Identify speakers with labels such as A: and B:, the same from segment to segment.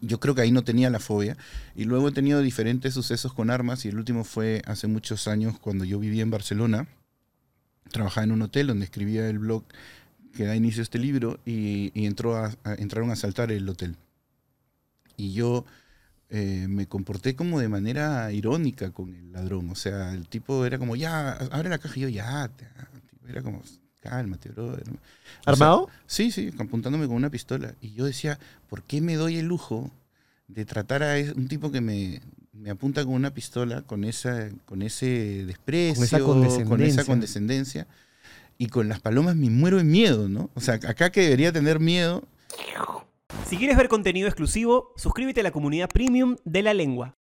A: yo creo que ahí no tenía la fobia. Y luego he tenido diferentes sucesos con armas y el último fue hace muchos años cuando yo vivía en Barcelona. Trabajaba en un hotel donde escribía el blog que da inicio a este libro y, entró a- a- entraron a asaltar el hotel. Y yo eh, me comporté como de manera irónica con el ladrón. O sea, el tipo era como, ya, abre la caja y yo, ya, era como, cálmate, brother. O sea,
B: ¿Armado?
A: Sí, sí, apuntándome con una pistola. Y yo decía, ¿por qué me doy el lujo de tratar a un tipo que me, me apunta con una pistola, con, esa, con ese desprecio, con esa
B: condescendencia.
A: condescendencia? Y con las palomas me muero de miedo, ¿no? O sea, acá que debería tener miedo,
C: Si quieres ver contenido exclusivo, suscríbete a la comunidad premium de la lengua.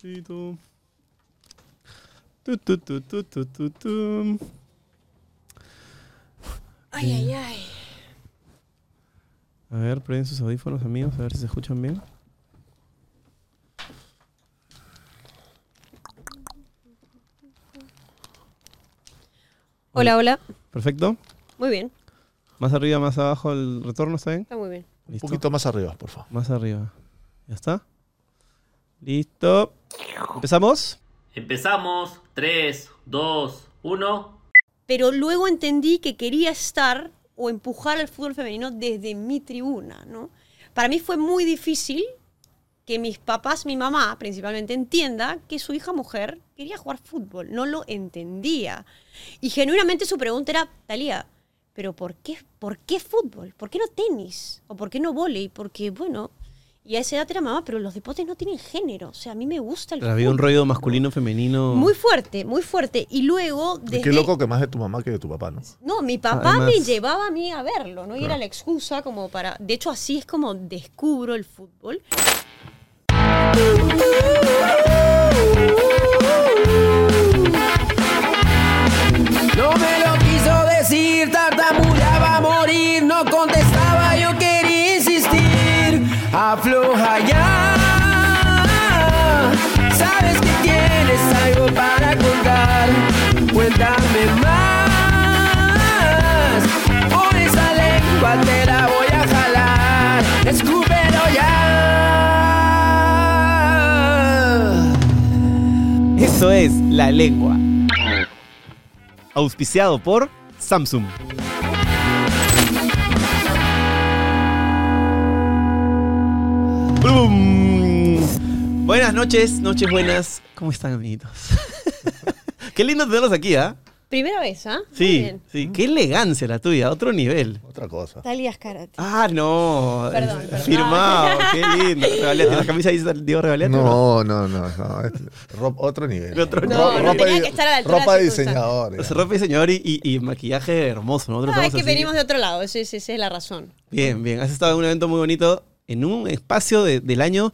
B: Tu, tu, tu, tu, tu, tu, tu.
D: Ay, ay, ay.
B: A ver, prueben sus audífonos, amigos, a ver si se escuchan bien.
D: Hola, hola.
B: Perfecto.
D: Muy bien,
B: Más arriba, más abajo, el retorno, ¿está bien?
D: está muy bien.
E: Un poquito más arriba, por favor.
B: Más arriba. ¿Ya está? Listo. ¿Empezamos?
F: Empezamos. 3, 2, 1.
D: Pero luego entendí que quería estar o empujar al fútbol femenino desde mi tribuna, ¿no? Para mí fue muy difícil que mis papás, mi mamá principalmente, entienda que su hija mujer quería jugar fútbol. No lo entendía. Y genuinamente su pregunta era, Talía, ¿pero por qué, por qué fútbol? ¿Por qué no tenis? ¿O por qué no vóley? Porque, bueno, y a esa edad era mamá, pero los deportes no tienen género. O sea, a mí me gusta el
B: Había un rollo masculino, femenino.
D: Muy fuerte, muy fuerte. Y luego, desde...
E: Qué loco que más de tu mamá que de tu papá, ¿no?
D: No, mi papá
B: Además-
D: me llevaba a mí a verlo, ¿no? Y era la excusa como para... De hecho, así es como descubro el fútbol.
G: No me lo quiso decir, Afloja ya, sabes que tienes algo para contar, cuéntame más. Por esa lengua te la voy a jalar, escúpelo ya.
B: Eso es La Lengua. Auspiciado por Samsung. ¡Bum! Buenas noches, noches buenas. ¿Cómo están, amiguitos? Qué lindo tenerlos aquí, ¿ah?
D: Primera vez, ¿ah? Muy
B: Sí,
D: bien.
B: sí. Qué elegancia la tuya, otro nivel.
E: Otra cosa.
D: Talías Karate.
B: Ah, no.
D: Perdón,
B: eh,
D: perdón.
B: Firmado, qué lindo. Regalete, la camisa dice Diego Regalete.
E: No, no, no, no. es ro- otro nivel.
B: Otro
D: No, no, tenía
E: de-
D: que estar a la altura
E: ropa
D: de
E: de diseñador.
B: Se ropa señor y, y- y maquillaje hermoso. Nosotros
D: Ah, es
B: estamos
D: que
B: así.
D: venimos de otro lado, esa es la razón.
B: Bien, bien. Has estado en un evento muy bonito, en un espacio de- del año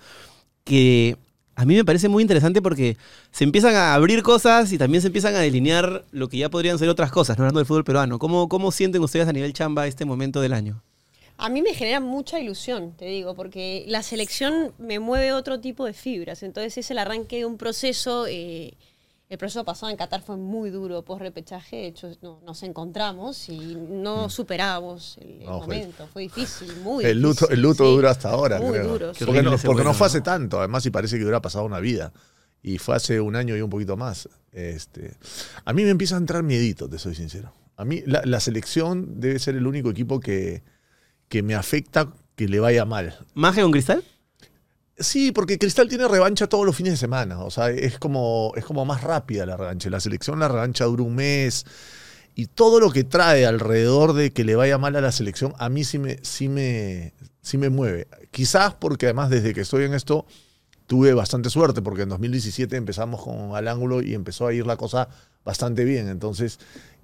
B: que a mí me parece muy interesante porque se empiezan a abrir cosas y también se empiezan a delinear lo que ya podrían ser otras cosas, no hablando del fútbol peruano. ¿Cómo, cómo sienten ustedes a nivel chamba este momento del año?
D: A mí me genera mucha ilusión, te digo, porque la selección me mueve otro tipo de fibras. Entonces es el arranque de un proceso. eh, el proceso pasado en Qatar fue muy duro, post repechaje. De hecho, no- nos encontramos y no superábamos el, el
E: No, fue-
D: momento. Fue difícil, muy
E: El luto,
D: difícil,
E: el luto
D: sí.
E: dura hasta ahora,
D: Muy
E: creo.
D: duro, sí.
E: Porque, no, fue hace tanto, además, y parece que hubiera pasado una vida. Y fue hace un año y un poquito más. Este, a mí me empieza a entrar miedito, te soy sincero. A mí la, la selección debe ser el único equipo que, que me afecta que le vaya mal.
B: ¿Magia con cristal?
E: Sí, porque Cristal tiene revancha todos los fines de semana. O sea, es como, es como más rápida la revancha. La selección, la revancha dura un mes. Y todo lo que trae alrededor de que le vaya mal a la selección, a mí sí me, sí me, sí me mueve. Quizás porque además desde que estoy en esto tuve bastante suerte, porque en 2017 empezamos con Al Ángulo y empezó a ir la cosa bastante bien. Entonces,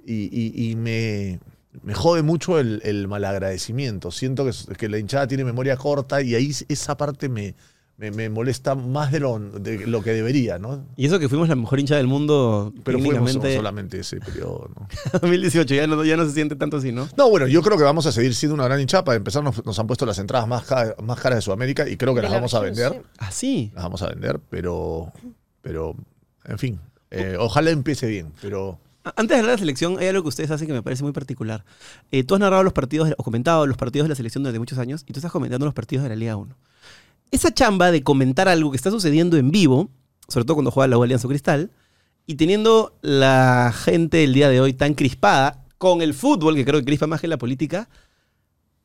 E: y, y- me, me jode mucho el, el malagradecimiento. Siento que, que la hinchada tiene memoria corta y ahí esa parte me, me, me molesta más de lo, de lo que debería, ¿no?
B: Y eso que fuimos la mejor hincha del mundo
E: Pero fuimos solamente ese periodo, ¿no?
B: 2018, ya no, ya no se siente tanto así, ¿no?
E: No, bueno, yo creo que vamos a seguir siendo una gran hinchapa. Empezar nos, nos han puesto las entradas más, ca- más caras de Sudamérica y creo que
D: De
E: las
D: la
E: vamos a vender.
D: sí.
B: Así.
E: Las vamos a vender, pero, pero en fin, eh, ojalá empiece bien, pero...
B: Antes de hablar de la selección, hay algo que ustedes hacen que me parece muy particular. Eh, tú has narrado los partidos, o comentado los partidos de la selección durante muchos años, y tú estás comentando los partidos de la Liga 1. Esa chamba de comentar algo que está sucediendo en vivo, sobre todo cuando juega la U Alianza Cristal, y teniendo la gente el día de hoy tan crispada con el fútbol, que creo que crispa más que la política,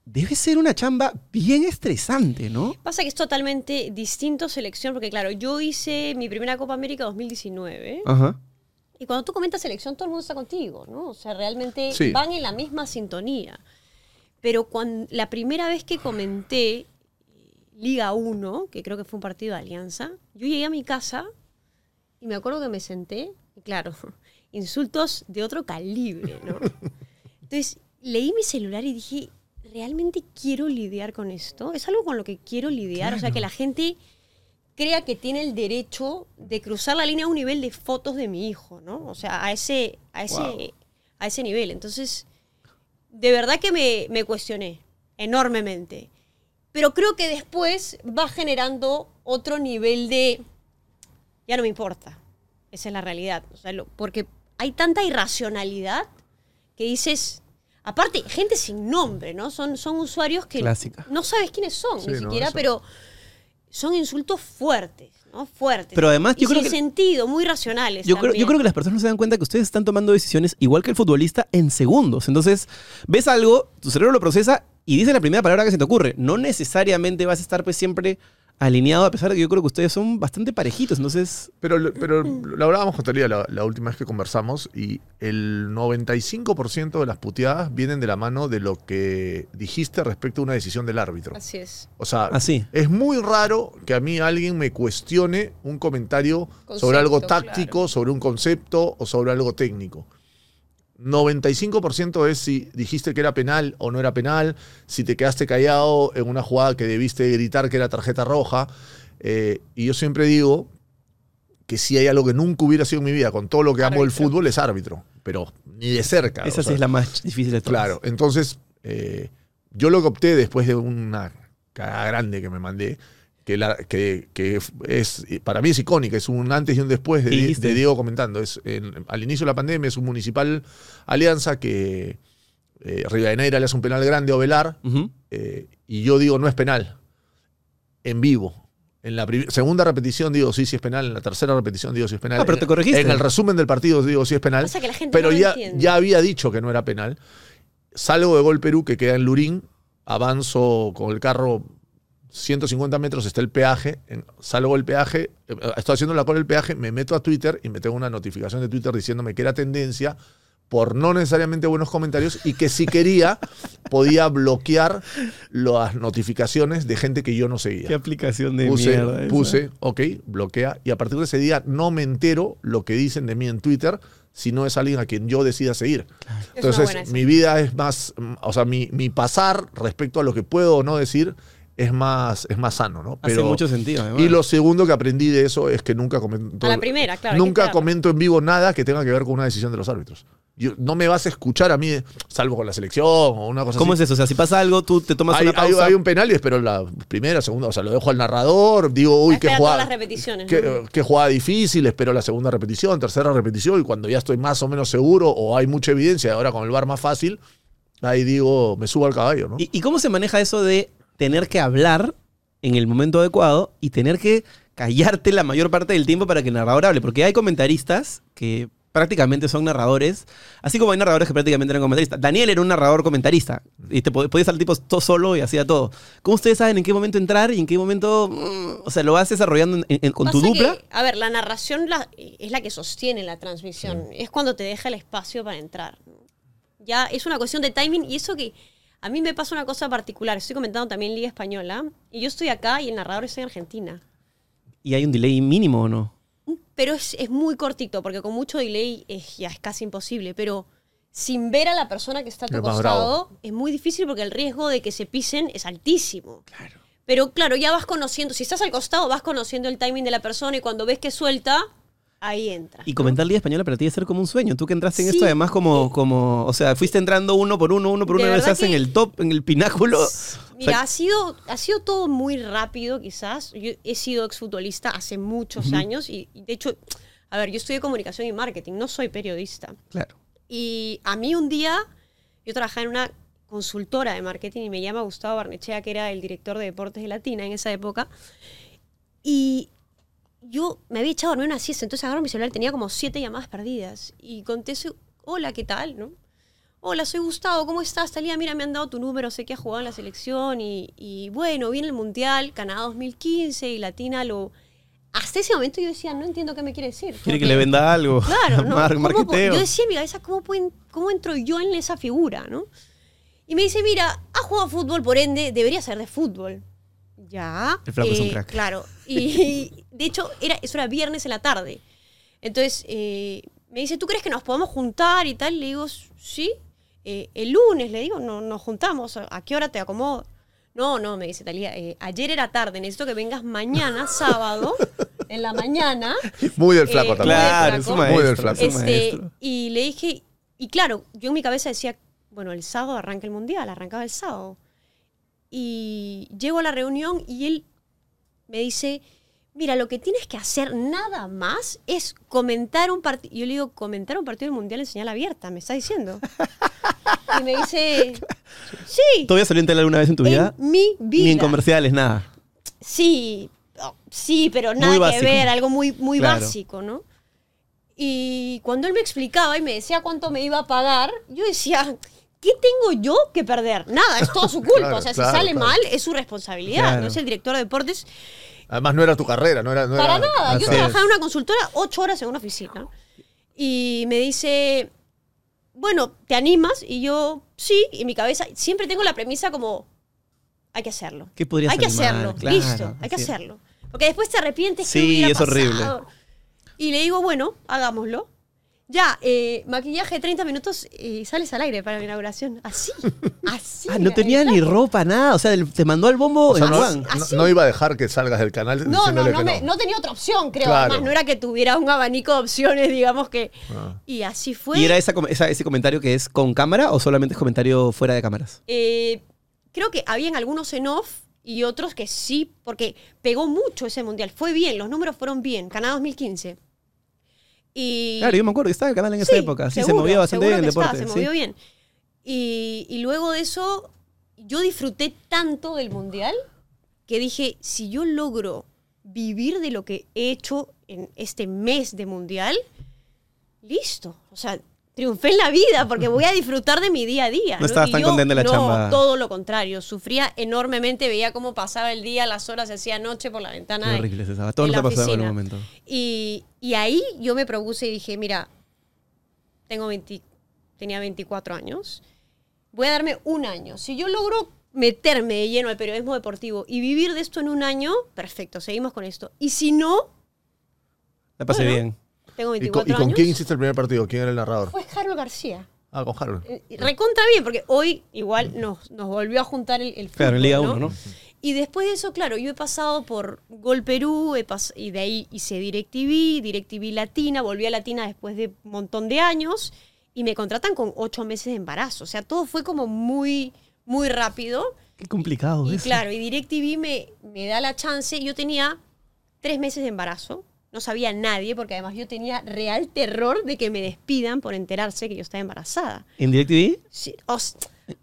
B: debe ser una chamba bien estresante, ¿no?
D: Pasa que es totalmente distinto selección, porque claro, yo hice mi primera Copa América 2019.
B: Ajá.
D: Y cuando tú comentas selección, todo el mundo está contigo, ¿no? O sea, realmente
E: Sí.
D: van en la misma sintonía. Pero cuando, la primera vez que comenté Liga 1, que creo que fue un partido de Alianza, yo llegué a mi casa y me acuerdo que me senté, y claro, insultos de otro calibre, ¿no? Entonces, leí mi celular y dije, ¿realmente quiero lidiar con esto? ¿Es algo con lo que quiero lidiar? O sea, que la gente crea que tiene el derecho de cruzar la línea a un nivel de fotos de mi hijo, ¿no? O sea, a ese, a ese, a ese nivel. Entonces, de verdad que me, me cuestioné enormemente. Pero creo que después va generando otro nivel de, ya no me importa. Esa es la realidad. O sea, lo- porque hay tanta irracionalidad que dices, aparte, gente sin nombre, ¿no? Son, son usuarios que
B: Clásica.
D: no sabes quiénes son,
E: Sí,
D: ni siquiera, pero son insultos fuertes, ¿no? Fuertes.
B: Pero además,
D: Y
B: yo creo
D: sin
B: que-
D: sentido, muy racionales.
B: Yo creo, yo creo que las personas no se dan cuenta que ustedes están tomando decisiones igual que el futbolista en segundos. Entonces, ves algo, tu cerebro lo procesa y dice la primera palabra que se te ocurre. No necesariamente vas a estar pues siempre alineado, a pesar de que yo creo que ustedes son bastante parejitos. Entonces,
E: Pero, pero lo hablábamos con Talía la, la última vez que conversamos y el 95% de las puteadas vienen de la mano de lo que dijiste respecto a una decisión del árbitro.
D: Así es.
E: O sea,
B: Así.
E: es muy raro que a mí alguien me cuestione un comentario sobre algo táctico,
D: claro.
E: sobre un concepto o sobre algo técnico. 95% es si dijiste que era penal o no era penal, si te quedaste callado en una jugada que debiste gritar que era tarjeta roja. Eh, y yo siempre digo que si hay algo que nunca hubiera sido en mi vida, con todo lo que amo del fútbol, es árbitro. Pero ni de cerca.
B: esa
E: o
B: sí
E: sea,
B: es la más difícil de todas.
E: Claro, entonces eh, yo lo que opté después de una cagada grande que me mandé, que, la- que, que es para mí es icónica, es un antes y un después de, Diego comentando. Es en- al inicio de la pandemia es un municipal alianza que eh, Rivadeneira le hace un penal grande a Ovelar
B: Ujú.
E: eh, y yo digo no es penal, en vivo. En la segunda repetición digo sí, sí es penal, en la tercera repetición digo sí es penal.
B: Ah, pero
E: En-
B: te corregiste.
E: En el resumen del partido digo sí es penal.
D: Pasa que la gente
E: Pero
D: no
E: ya,
D: entiende.
E: ya había dicho que no era penal. Salgo de Gol Perú, que queda en Lurín. Avanzo con el carro 150 metros, está el peaje. salgo del peaje, eh, estoy haciendo la cola del peaje, me meto a Twitter y me tengo una notificación de Twitter diciéndome que era tendencia por no necesariamente buenos comentarios y que si quería podía bloquear las notificaciones de gente que yo no seguía
B: Qué aplicación de
E: puse,
B: mierda. esa.
E: puse, ok, bloquea. Y a partir de ese día no me entero lo que dicen de mí en Twitter si no es alguien a quien yo decida seguir. Entonces, mi vida es más, mm, o sea, mi, mi pasar respecto a lo que puedo o no decir es más, es más sano, ¿no?
B: Hace mucho sentido, además.
E: Y lo segundo que aprendí de eso es que nunca comento.
D: A la primera, claro,
E: Nunca comento en vivo nada que tenga que ver con una decisión de los árbitros. Yo- no me vas a escuchar a mí, salvo con la selección o una cosa
B: ¿Cómo
E: así.
B: es eso? O sea, si pasa algo, tú te tomas
E: Hay,
B: una
E: hay-
B: pausa.
E: hay un penal y espero la primera, segunda, o sea, lo dejo al narrador, digo, uy, qué
D: Espera
E: jugada.
D: todas las repeticiones,
E: Qué,
D: ¿no?
E: qué jugada difícil, espero la segunda repetición, tercera repetición, y cuando ya estoy más o menos seguro o hay mucha evidencia, ahora con el bar más fácil, ahí digo, me subo al caballo, ¿no?
B: ¿Y, y cómo se maneja eso de tener que hablar en el momento adecuado y tener que callarte la mayor parte del tiempo para que el narrador hable? Porque hay comentaristas que prácticamente son narradores, así como hay narradores que prácticamente eran comentaristas. Daniel era un narrador comentarista y te pod- podía estar tipo todo solo y hacía todo. ¿Cómo ustedes saben en qué momento entrar y en qué momento, mm, o sea, lo vas desarrollando en- en- con tu dupla?
D: que, a ver, la narración la- es la que sostiene la transmisión. Es cuando te deja el espacio para entrar. Ya es una cuestión de timing y eso que a mí me pasa una cosa particular. Estoy comentando también Liga Española y yo estoy acá y el narrador está en Argentina.
B: ¿Y hay un delay mínimo o no?
D: Pero es, es muy cortito porque con mucho delay es, ya es casi imposible. Pero sin ver a la persona que está a tu costado es muy difícil porque el riesgo de que se pisen es altísimo. Pero claro, ya vas conociendo, si estás al costado, vas conociendo el timing de la persona y cuando ves que suelta, ahí entra.
B: Y comentar Liga Española para ti debe ser como un sueño. Tú que entraste en
D: Sí.
B: esto, además, como, como. O sea, fuiste entrando uno por uno, uno por uno, estás en el top, en el pináculo.
D: Mira,
B: O sea,
D: ha, sido, ha sido todo muy rápido, quizás. Yo he sido exfutbolista hace muchos años y, y, de hecho, a ver, yo estudié comunicación y marketing, no soy periodista.
B: claro.
D: Y a mí un día, yo trabajaba en una consultora de marketing y me llama Gustavo Barnechea, que era el director de deportes de Latina en esa época. Y yo me había echado a dormir una siesta, entonces agarro mi celular, tenía como siete llamadas perdidas. Y contesto, hola, ¿qué tal? ¿no? Hola, soy Gustavo, ¿cómo estás? Talía, mira, me han dado tu número, sé que has jugado en la selección y, y bueno, viene el Mundial, Canadá 2015 y Latina lo... Hasta ese momento yo decía, no entiendo qué me quiere decir.
B: Quiere que le venda algo.
D: Claro, ¿no?
B: Mar-
D: ¿Cómo po-
B: marketeo.
D: yo decía en mi cabeza, ¿cómo, pueden- ¿cómo entro yo en esa figura, no? Y me dice, mira, has jugado fútbol, por ende, debería ser de fútbol. Ya.
B: El flaco es un
D: eh,
B: crack.
D: Claro. Y de hecho, era, eso era viernes en la tarde. Entonces, eh, me dice, ¿tú crees que nos podemos juntar y tal? Le digo, sí. Eh, el lunes, le digo, no, nos juntamos. ¿A qué hora te acomodo? No, no, me dice Talía, eh, ayer era tarde, necesito que vengas mañana, sábado, en la mañana.
E: Muy del
D: Eh,
E: flaco también.
B: Claro, es
D: Muy
E: del flaco.
D: Este, y le dije, y claro, yo en mi cabeza decía, bueno, el sábado arranca el mundial, arrancaba el sábado. Y llego a la reunión y él me dice, mira, lo que tienes que hacer nada más es comentar un partido. Yo le digo, comentar un partido del mundial en señal abierta, me está diciendo. y me dice, sí,
B: ¿Todavía salió en tele alguna vez en tu vida?
D: mi vida.
B: Ni en comerciales, nada.
D: Sí, oh, sí, pero nada que ver, algo muy, muy
B: Claro.
D: básico, ¿no? Y cuando él me explicaba y me decía cuánto me iba a pagar, yo decía, ¿qué tengo yo que perder? Nada, es todo su culpa.
E: Claro,
D: o sea,
E: claro,
D: si sale mal, es su responsabilidad. No es el director de deportes.
E: Además, no era tu carrera, no era. No
D: Para
E: era-
D: nada. Yo trabajaba en una consultora ocho horas en una oficina. Y me dice, bueno, ¿te animas? Y yo, sí. Y en mi cabeza siempre tengo la premisa como, hay que hacerlo.
B: ¿Qué podría
D: Hay que hacerlo.
B: Claro,
D: Listo, hay que hacerlo. Porque después te arrepientes. ¿qué
B: Sí, es horrible.
D: Y le digo, bueno, hagámoslo. Ya, eh, maquillaje 30 minutos y sales al aire para la inauguración. Así, así.
B: Ah, no tenía ni ropa, nada. O sea, el- te mandó al bombo
E: O sea,
B: en
E: no,
B: Juan.
E: no-
D: Así.
E: no iba a dejar que salgas del canal
D: No, no, no,
E: que
D: me-
E: no.
D: no tenía otra opción, creo.
E: Claro.
D: Además, no era que tuviera un abanico de opciones, digamos que.
E: Ah.
D: Y así fue.
B: ¿Y era esa, com- esa- ese comentario que es con cámara o solamente es comentario fuera de cámaras?
D: Eh, creo que habían algunos en off y otros que sí, porque pegó mucho ese mundial. Fue bien, los números fueron bien. Canadá 2015. Y,
B: Claro, yo me acuerdo estaba en canal en esa
D: Sí,
B: época. Sí, se movía bastante bien el
D: estaba,
B: deporte.
D: se
B: sí.
D: movió bien. Y, y luego de eso, yo disfruté tanto del mundial que dije, si yo logro vivir de lo que he hecho en este mes de mundial, listo. O sea, triunfé en la vida porque voy a disfrutar de mi día a día.
B: No estabas
D: Y
B: tan
D: yo,
B: contenta en la
D: no,
B: chamba.
D: todo lo contrario. Sufría enormemente, veía cómo pasaba el día, las horas se hacía noche por la ventana.
B: Qué
D: de-
B: horrible esa. Todo nos ha pasado en algún momento.
D: Y, y ahí yo me propuse y dije, mira, tengo 20 tenía 24 años, voy a darme un año. Si yo logro meterme de lleno al periodismo deportivo y vivir de esto en un año, perfecto, seguimos con esto. Y si no,
B: La pasé
D: Bueno.
B: bien.
D: Tengo
E: ¿Y
D: 24
E: con, y con quién hiciste el primer partido? ¿Quién era el narrador?
D: fue Harold García.
E: Ah, con Harold.
D: Eh, Recontra bien, porque hoy igual nos, nos volvió a juntar el, el
B: Claro, en
D: fútbol,
B: Liga
D: ¿no?
B: 1, ¿no?
D: Y después de eso, claro, yo he pasado por Gol Perú, he pas- y de ahí hice DirecTV, DirecTV Latina, volví a Latina después de un montón de años, y me contratan con ocho meses de embarazo. O sea, todo fue como muy, muy rápido.
B: Qué complicado
D: Y
B: eso.
D: claro, y DirecTV me, me da la chance. Yo tenía tres meses de embarazo, no sabía nadie, porque además yo tenía real terror de que me despidan por enterarse que yo estaba embarazada.
B: ¿En DirecTV?
D: Sí, o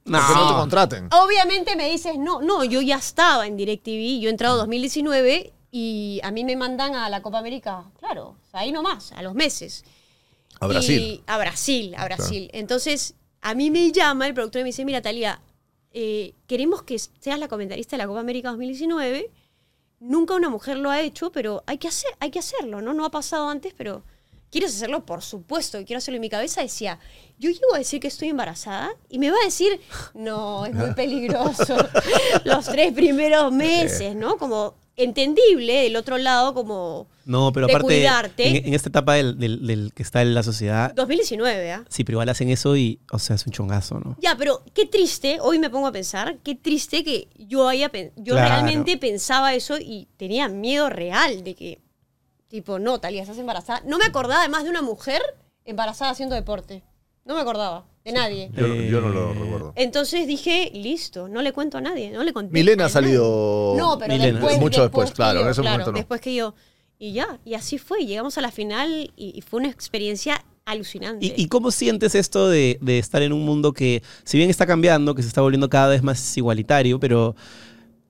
B: No.
E: Que no te contraten.
D: Obviamente me dices, no, no, yo ya estaba en DirecTV, yo he entrado 2019 y a mí me mandan a la Copa América, claro, ahí nomás, a los meses.
E: A Brasil.
D: Y- a Brasil, a Brasil. Entonces, a mí me llama el productor y me dice, mira, Talía, eh, queremos que seas la comentarista de la Copa América 2019. Nunca una mujer lo ha hecho, pero hay que, hacer, hay que hacerlo, ¿no? No ha pasado antes, pero ¿quieres hacerlo? Por supuesto, que quiero hacerlo. En mi cabeza decía, yo llego a decir que estoy embarazada y me va a decir, no, es muy peligroso. Los tres primeros meses, ¿no? Como entendible del otro lado como
B: No, pero
D: de
B: aparte,
D: cuidarte.
B: en, en esta etapa del, del- del que está en la sociedad,
D: 2019, ¿ah?
B: sí, pero igual hacen eso y, o sea, es un chongazo, ¿no?
D: Ya, pero qué triste, hoy me pongo a pensar, qué triste que yo haya yo
B: Claro.
D: realmente pensaba eso y tenía miedo real de que, tipo, no, Talía, estás embarazada. No me acordaba además de una mujer embarazada haciendo deporte. No me acordaba de nadie.
E: Yo, no- yo no lo
B: Eh,
E: recuerdo.
D: Entonces dije, listo, no le cuento a nadie, no le conté.
E: Milena ha salido.
D: No, pero
B: Milena.
D: después.
E: Mucho después, claro,
D: yo,
E: en ese
D: claro,
E: momento no.
D: Después que yo. Y ya, y así fue. Llegamos a la final y, y fue una experiencia alucinante.
B: ¿Y, y cómo sientes esto de, de estar en un mundo que, si bien está cambiando, que se está volviendo cada vez más igualitario, pero,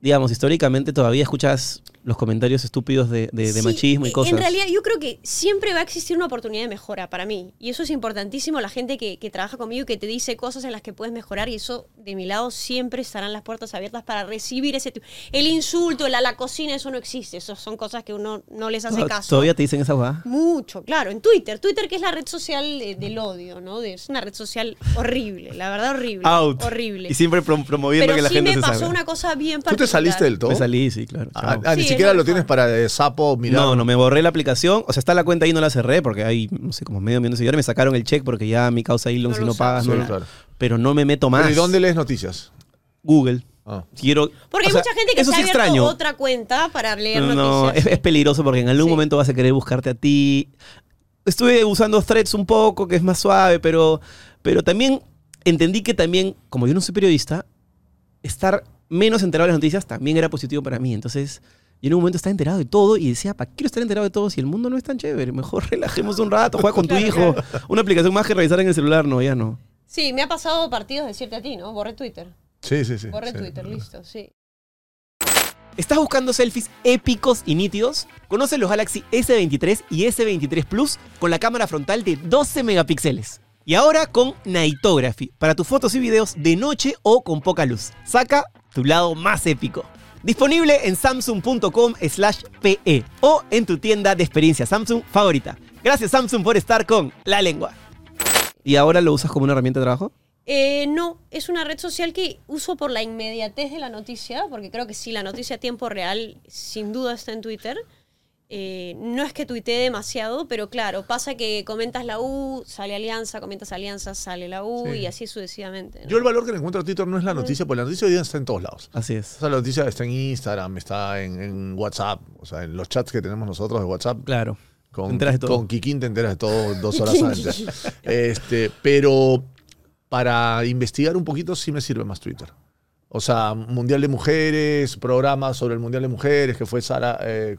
B: digamos, históricamente todavía escuchas los comentarios estúpidos de, de- de
D: Sí,
B: machismo y cosas?
D: En realidad, yo creo que siempre va a existir una oportunidad de mejora para mí. Y eso es importantísimo. La gente que, que trabaja conmigo y que te dice cosas en las que puedes mejorar. Y eso, de mi lado, siempre estarán las puertas abiertas para recibir ese. tipo- El insulto, el a la cocina, eso no existe. Eso son cosas que uno no les hace
B: ¿To-
D: caso.
B: ¿Todavía te dicen esa va?
D: Mucho, claro. En Twitter. Twitter, que es la red social eh, del odio, ¿no? De- es una red social horrible. La verdad, horrible.
B: Out.
D: Horrible.
B: Y siempre prom- promoviendo
D: Pero
B: que la
D: sí
B: gente
D: me
B: se
D: pasó
B: salga.
D: una cosa bien
E: ¿Tú
D: particular.
E: te saliste del todo?
B: Me salí, sí, claro.
E: Ah, ah, ni
D: Sí,
E: siquiera lo
D: lo
E: tienes para de sapo mirar.
B: No, no, me borré la aplicación. O sea, está la cuenta ahí, no la cerré porque hay, no sé, como medio millón de seguidores. Me sacaron el check porque ya mi causa Elon,
D: No
B: si
D: lo
B: no pagas,
E: Sí,
B: no.
E: claro.
B: Pero no me meto más.
E: ¿Y dónde lees noticias?
B: Google.
E: Ah.
B: Quiero.
D: Porque hay
B: sea,
D: mucha gente que ha
B: sí extraño.
D: otra cuenta para leer
B: No,
D: noticias.
B: es, es peligroso porque en algún
D: Sí.
B: momento vas a querer buscarte a ti. Estuve usando threads un poco, que es más suave, pero, pero también entendí que también, como yo no soy periodista, estar menos enterado de las noticias también era positivo para mí. Entonces, yo en un momento estaba enterado de todo y decía, ¿para qué quiero estar enterado de todo si el mundo no es tan chévere? Mejor relajemos un rato, juega con tu
D: Claro,
B: hijo. Una aplicación más que revisar en el celular, no, ya no.
D: Sí, me ha pasado partidos decirte a ti, ¿no? Borré Twitter.
E: Sí, sí, sí.
D: Borré
E: sí.
D: Twitter, listo, sí.
B: ¿Estás buscando selfies épicos y nítidos? Conoce los Galaxy S23 y S23 Plus con la cámara frontal de 12 megapíxeles. Y ahora con Nightography, para tus fotos y videos de noche o con poca luz. Saca tu lado más épico. Disponible en samsung.com slash pe o en tu tienda de experiencia Samsung favorita. Gracias Samsung por estar con La Lengua. ¿Y ahora lo usas como una herramienta de trabajo?
D: Eh, no, es una red social que uso por la inmediatez de la noticia, porque creo que sí, la noticia a tiempo real sin duda está en Twitter. Eh, no es que tuitee demasiado, pero claro, pasa que comentas la U, sale Alianza, comentas Alianza, sale la U
E: Sí.
D: y así sucesivamente. ¿no?
E: Yo el valor que le encuentro a Twitter no es la noticia, porque la noticia hoy día está en todos lados.
B: Así
E: O
B: es.
E: sea, la noticia está en Instagram, está en, en WhatsApp, o sea, en los chats que tenemos nosotros de WhatsApp.
B: Claro.
E: Con,
B: Te enteras de todo.
E: con Kikín te enteras de todo dos horas antes. Este, pero para investigar un poquito sí me sirve más Twitter. O sea, Mundial de Mujeres, programas sobre el Mundial de Mujeres, que fue Sara, eh,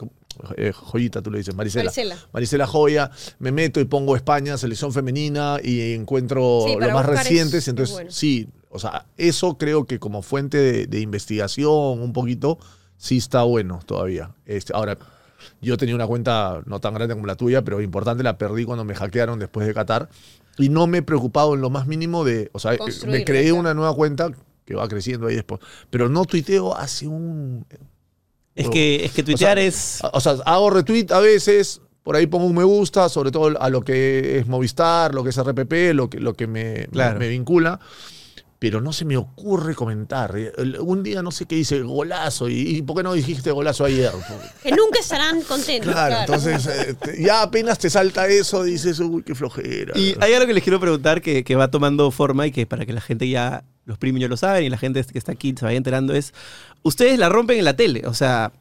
E: eh, Joyita, tú le dices, Marisela.
D: Marisela.
E: Marisela Joya, me meto y pongo España, selección femenina, y encuentro
D: Sí,
E: más recientes.
D: es
E: entonces,
D: bueno.
E: sí, o sea, eso creo que como fuente de, de investigación, un poquito, sí está bueno todavía. Este, ahora, yo tenía una cuenta no tan grande como la tuya, pero importante, la perdí cuando me hackearon después de Qatar. Y no me he preocupado en lo más mínimo de. O sea, me creé una nueva cuenta que va creciendo ahí después. Pero no tuiteo hace un.
B: Es que, es que tuitear
E: O sea,
B: es...
E: O sea, hago retweet a veces, por ahí pongo un me gusta, sobre todo a lo que es Movistar, lo que es RPP, lo que, lo que me,
B: Claro.
E: me, me vincula. Pero no se me ocurre comentar. Un día no sé qué dice golazo. ¿Y, y por qué no dijiste golazo ayer?
D: Que nunca estarán contentos.
E: Claro,
D: claro.
E: entonces eh, te- ya apenas te salta eso, dices, uy, qué flojera.
B: Y hay algo que les quiero preguntar que, que va tomando forma y que para que la gente ya, los primos ya lo saben y la gente que está aquí se vaya enterando es, ustedes la rompen en la tele. O sea,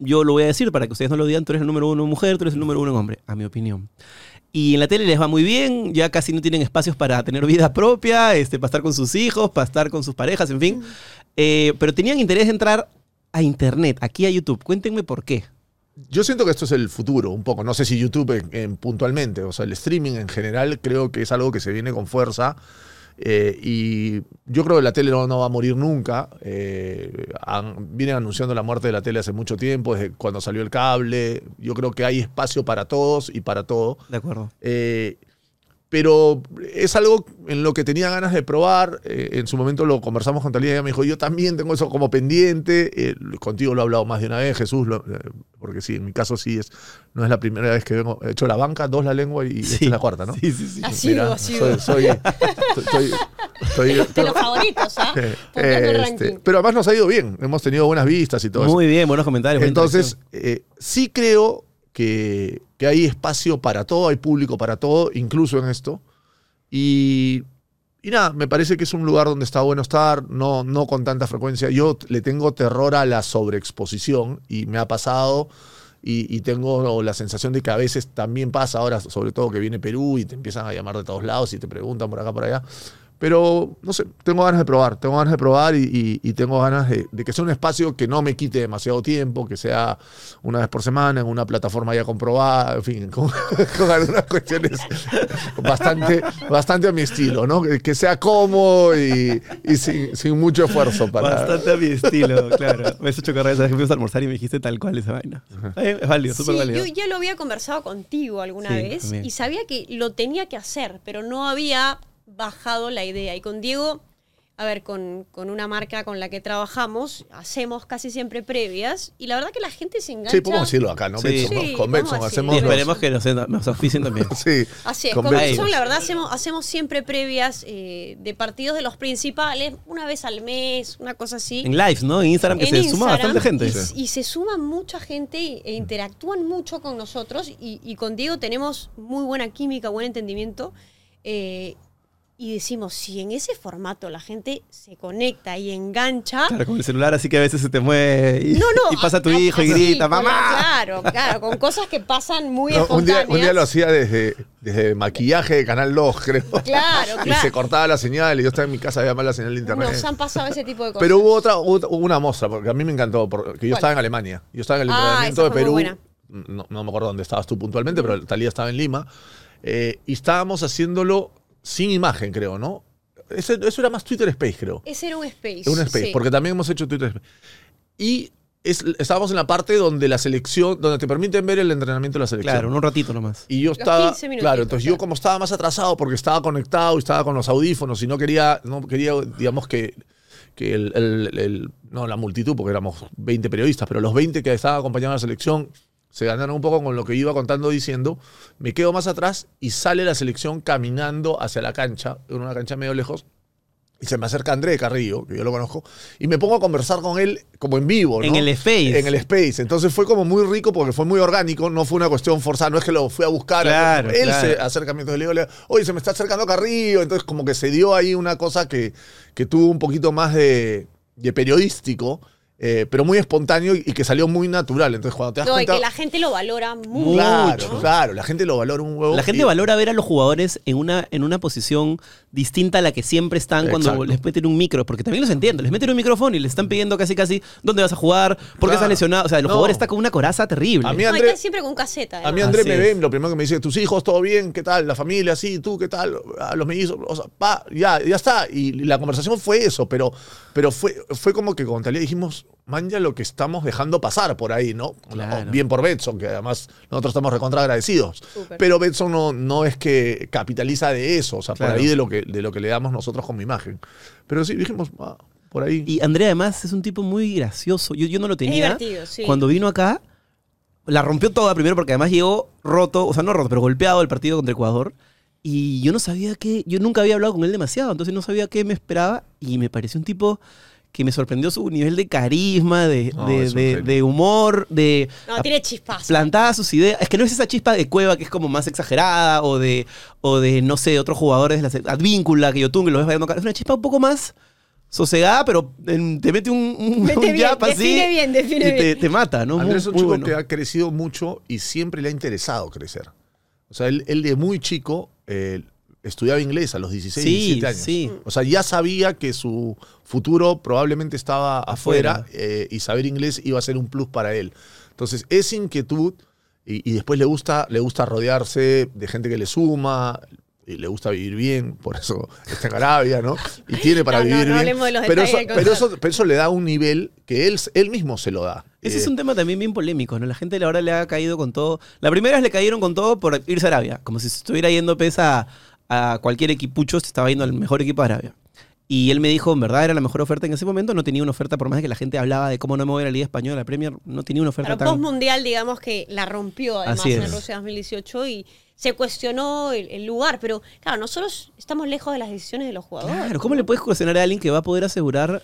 B: yo lo voy a decir para que ustedes no lo digan, tú eres el número uno en mujer, tú eres el número uno en hombre, a mi opinión. Y en la tele les va muy bien, ya casi no tienen espacios para tener vida propia, este, para estar con sus hijos, para estar con sus parejas, en fin. Eh, pero tenían interés de entrar a internet, aquí a YouTube. Cuéntenme por qué.
E: Yo siento que esto es el futuro, un poco. No sé si YouTube en- en puntualmente, o sea, el streaming en general creo que es algo que se viene con fuerza. Eh, y yo creo que la tele no, no va a morir nunca. eh, han- vienen anunciando la muerte de la tele hace mucho tiempo, desde cuando salió el cable. Yo creo que hay espacio para todos y para todo.
B: De acuerdo.
E: Eh, pero es algo en lo que tenía ganas de probar. Eh, en su momento lo conversamos con Talía y ella me dijo, yo también tengo eso como pendiente. Eh, contigo lo he hablado más de una vez, Jesús, lo- eh, porque sí, en mi caso sí es, no es la primera vez que vengo. He hecho la banca, dos la lengua y esta es la cuarta, ¿no?
B: Sí, sí, sí.
D: Así
E: Mira,
D: digo,
E: soy,
D: digo.
E: soy, estoy-
D: De los favoritos, ¿ah?
E: eh, este, pero además nos ha ido bien, hemos tenido buenas vistas y todo eso.
B: Muy bien, buenos comentarios.
E: Entonces, eh, sí creo que, que hay espacio para todo, hay público para todo, incluso en esto. Y, y nada, me parece que es un lugar donde está bueno estar, no, no con tanta frecuencia. Yo le tengo terror a la sobreexposición y me ha pasado. Y, y tengo la sensación de que a veces también pasa ahora, sobre todo que viene Perú y te empiezan a llamar de todos lados y te preguntan por acá, por allá. Pero, no sé, tengo ganas de probar, tengo ganas de probar y, y- y tengo ganas de, de que sea un espacio que no me quite demasiado tiempo, que sea una vez por semana en una plataforma ya comprobada, en fin, con, con algunas cuestiones bastante, bastante a mi estilo, ¿no? Que, que sea cómodo y, y sin, sin mucho esfuerzo para...
B: Bastante a mi estilo, claro. Me has hecho correr, sabes que fuimos a almorzar y me dijiste tal cual esa vaina. Bien, Es válido, súper
D: Sí,
B: válido.
D: yo ya lo había conversado contigo alguna
B: Sí,
D: vez
B: también.
D: y sabía que lo tenía que hacer, pero no había bajado la idea. Y con Diego, a ver, con, con una marca con la que trabajamos, hacemos casi siempre previas y la verdad que la gente se engancha.
E: Sí, podemos decirlo acá, ¿no?
B: Sí.
E: Con
D: a
E: hacemos...
B: Y
E: los-
B: esperemos que nos, nos auspicien también.
E: Sí,
D: Así es,
E: con
D: la verdad hacemos, hacemos siempre previas eh, de partidos de los principales, una vez al mes, una cosa así.
B: En lives, ¿no? En Instagram, que
D: en
B: se suma bastante gente.
D: Y,
E: Sí.
D: y se suma mucha gente y- e interactúan mucho con nosotros y, y con Diego tenemos muy buena química, buen entendimiento. eh, y decimos, si en ese formato la gente se conecta y engancha...
B: Claro, con el celular así que a veces se te mueve y,
D: No, no.
B: y pasa tu
D: a-
B: hijo y grita, ¡mamá!
D: Claro, claro, con cosas que pasan muy
E: No, un, día,
D: espontáneas.
E: un día lo hacía desde, desde maquillaje de Canal 2, creo.
D: Claro,
E: Y
D: claro.
E: se cortaba la señal y yo estaba en mi casa, había mal la señal de internet.
D: Nos han pasado ese tipo de cosas.
E: Pero hubo otra, hubo una muestra, porque a mí me encantó, porque yo
D: ¿Cuál?
E: estaba en Alemania. Yo estaba en el
D: Ah,
E: entrenamiento de Perú. No, no me acuerdo dónde estabas tú puntualmente, pero Talía estaba en Lima. Eh, y estábamos haciéndolo sin imagen, creo, ¿no? Ese- eso era más Twitter Space, creo.
D: Ese era un space.
E: Un Space,
D: sí.
E: porque también hemos hecho Twitter Space. Y es- estábamos en la parte donde la selección, donde te permiten ver el entrenamiento de la selección.
B: Claro, un ratito nomás.
E: Y yo
D: Los
E: estaba,
D: 15 minutitos,
E: claro, entonces yo
D: claro.
E: como estaba más atrasado porque estaba conectado y estaba con los audífonos y no quería, no quería, digamos que, que el, el- el- no la multitud, porque éramos 20 periodistas, pero los 20 que estaban acompañando a la selección se ganaron un poco con lo que iba contando diciendo, me quedo más atrás y sale la selección caminando hacia la cancha, en una cancha medio lejos, y se me acerca André Carrillo, que yo lo conozco, y me pongo a conversar con él como en vivo, ¿no?
B: En el Space.
E: En el Space. Entonces fue como muy rico porque fue muy orgánico, no fue una cuestión forzada, no es que lo fui a buscar.
B: Claro,
E: él
B: claro.
E: se acercamiento de Leo, oye, se me está acercando Carrillo. Entonces como que se dio ahí una cosa que, que tuvo un poquito más de, de periodístico, eh, pero muy espontáneo y, y que salió muy natural. Entonces cuando te das
D: No, y
E: cuenta...
D: que la gente lo valora mucho.
E: Claro,
D: ¿no?
E: claro, la gente lo valora un huevo.
B: La gente
E: y-
B: valora ver a los jugadores en una, en una posición distinta a la que siempre están cuando les meten un micro, porque también los entiendo, les meten un micrófono y les están pidiendo casi casi dónde vas a jugar, por qué
E: Claro.
B: estás lesionado, o sea, el
E: No.
B: jugador está con una coraza terrible.
E: A mí André-
D: siempre con caseta.
E: A mí. André
B: Así
E: me ve, lo primero que me dice, tus hijos, todo bien, ¿qué tal? La familia, sí, tú, ¿qué tal? Ah, los mellizos, o sea, pa, ya, ya está. Y la conversación fue eso, pero, pero fue, fue como que con Talía dijimos, man, ya lo que estamos dejando pasar por ahí, ¿no?
B: Claro.
E: Bien por Betson, que además nosotros estamos recontra agradecidos. Pero Betson no, no es que capitaliza de eso, o sea,
B: Claro.
E: por ahí de lo, que, de lo que le damos nosotros como imagen. Pero sí, dijimos, ah, por ahí.
B: Y Andrea además es un tipo muy gracioso. Yo, yo no lo tenía.
D: divertido, sí.
B: Cuando vino acá, la rompió toda primero porque además llegó roto, o sea, no roto, pero golpeado el partido contra Ecuador. Y yo no sabía qué, yo nunca había hablado con él demasiado, entonces no sabía qué me esperaba y me pareció un tipo que me sorprendió su nivel de carisma, de,
E: No,
B: de- humor, de...
D: No, tiene chispas.
B: Plantaba sus ideas. Es que no es esa chispa de cueva que es como más exagerada o de, o de no sé, otros jugadores de la Advíncula que yo tú que lo ves bailando. Es una chispa un poco más sosegada, pero en- te mete un, un,
D: Mete
B: un
D: bien,
B: así
D: define bien, define
B: y te,
D: bien.
B: te mata, ¿no?
E: Andrés es un
B: muy
E: chico
B: bueno.
E: que ha crecido mucho y siempre le ha interesado crecer. O sea, él, él de muy chico eh, estudiaba inglés a los 16,
B: Sí,
E: 17 años.
B: sí.
E: O sea, ya sabía que su futuro probablemente estaba afuera,
B: Afuera.
E: eh, y saber inglés iba a ser un plus para él. Entonces, esa inquietud y, y después le gusta, le gusta rodearse de gente que le suma. Y le gusta vivir bien, por eso está en Arabia, ¿no? Y tiene para
D: No,
E: vivir
D: no
E: bien.
D: hablemos de los
E: pero, eso,
D: del
E: pero,
D: contrato.
E: eso, pero eso le da un nivel que él, él mismo se lo da.
B: Ese
E: Eh,
B: es un tema también bien polémico, ¿no? La gente ahora le ha caído con todo. La primera vez le cayeron con todo por irse a Arabia, como si se estuviera yendo pesa a cualquier equipucho, se estaba yendo al mejor equipo de Arabia. Y él me dijo, en verdad era la mejor oferta en ese momento, no tenía una oferta, por más que la gente hablaba de cómo no mover la Liga Española, la Premier, no tenía una oferta
D: Pero
B: tan...
D: post mundial, digamos que la rompió además en. Rusia 2018 y se cuestionó el, el lugar. Pero claro, nosotros estamos lejos de las decisiones de los jugadores.
B: Claro, ¿cómo le puedes cuestionar a alguien que va a poder asegurar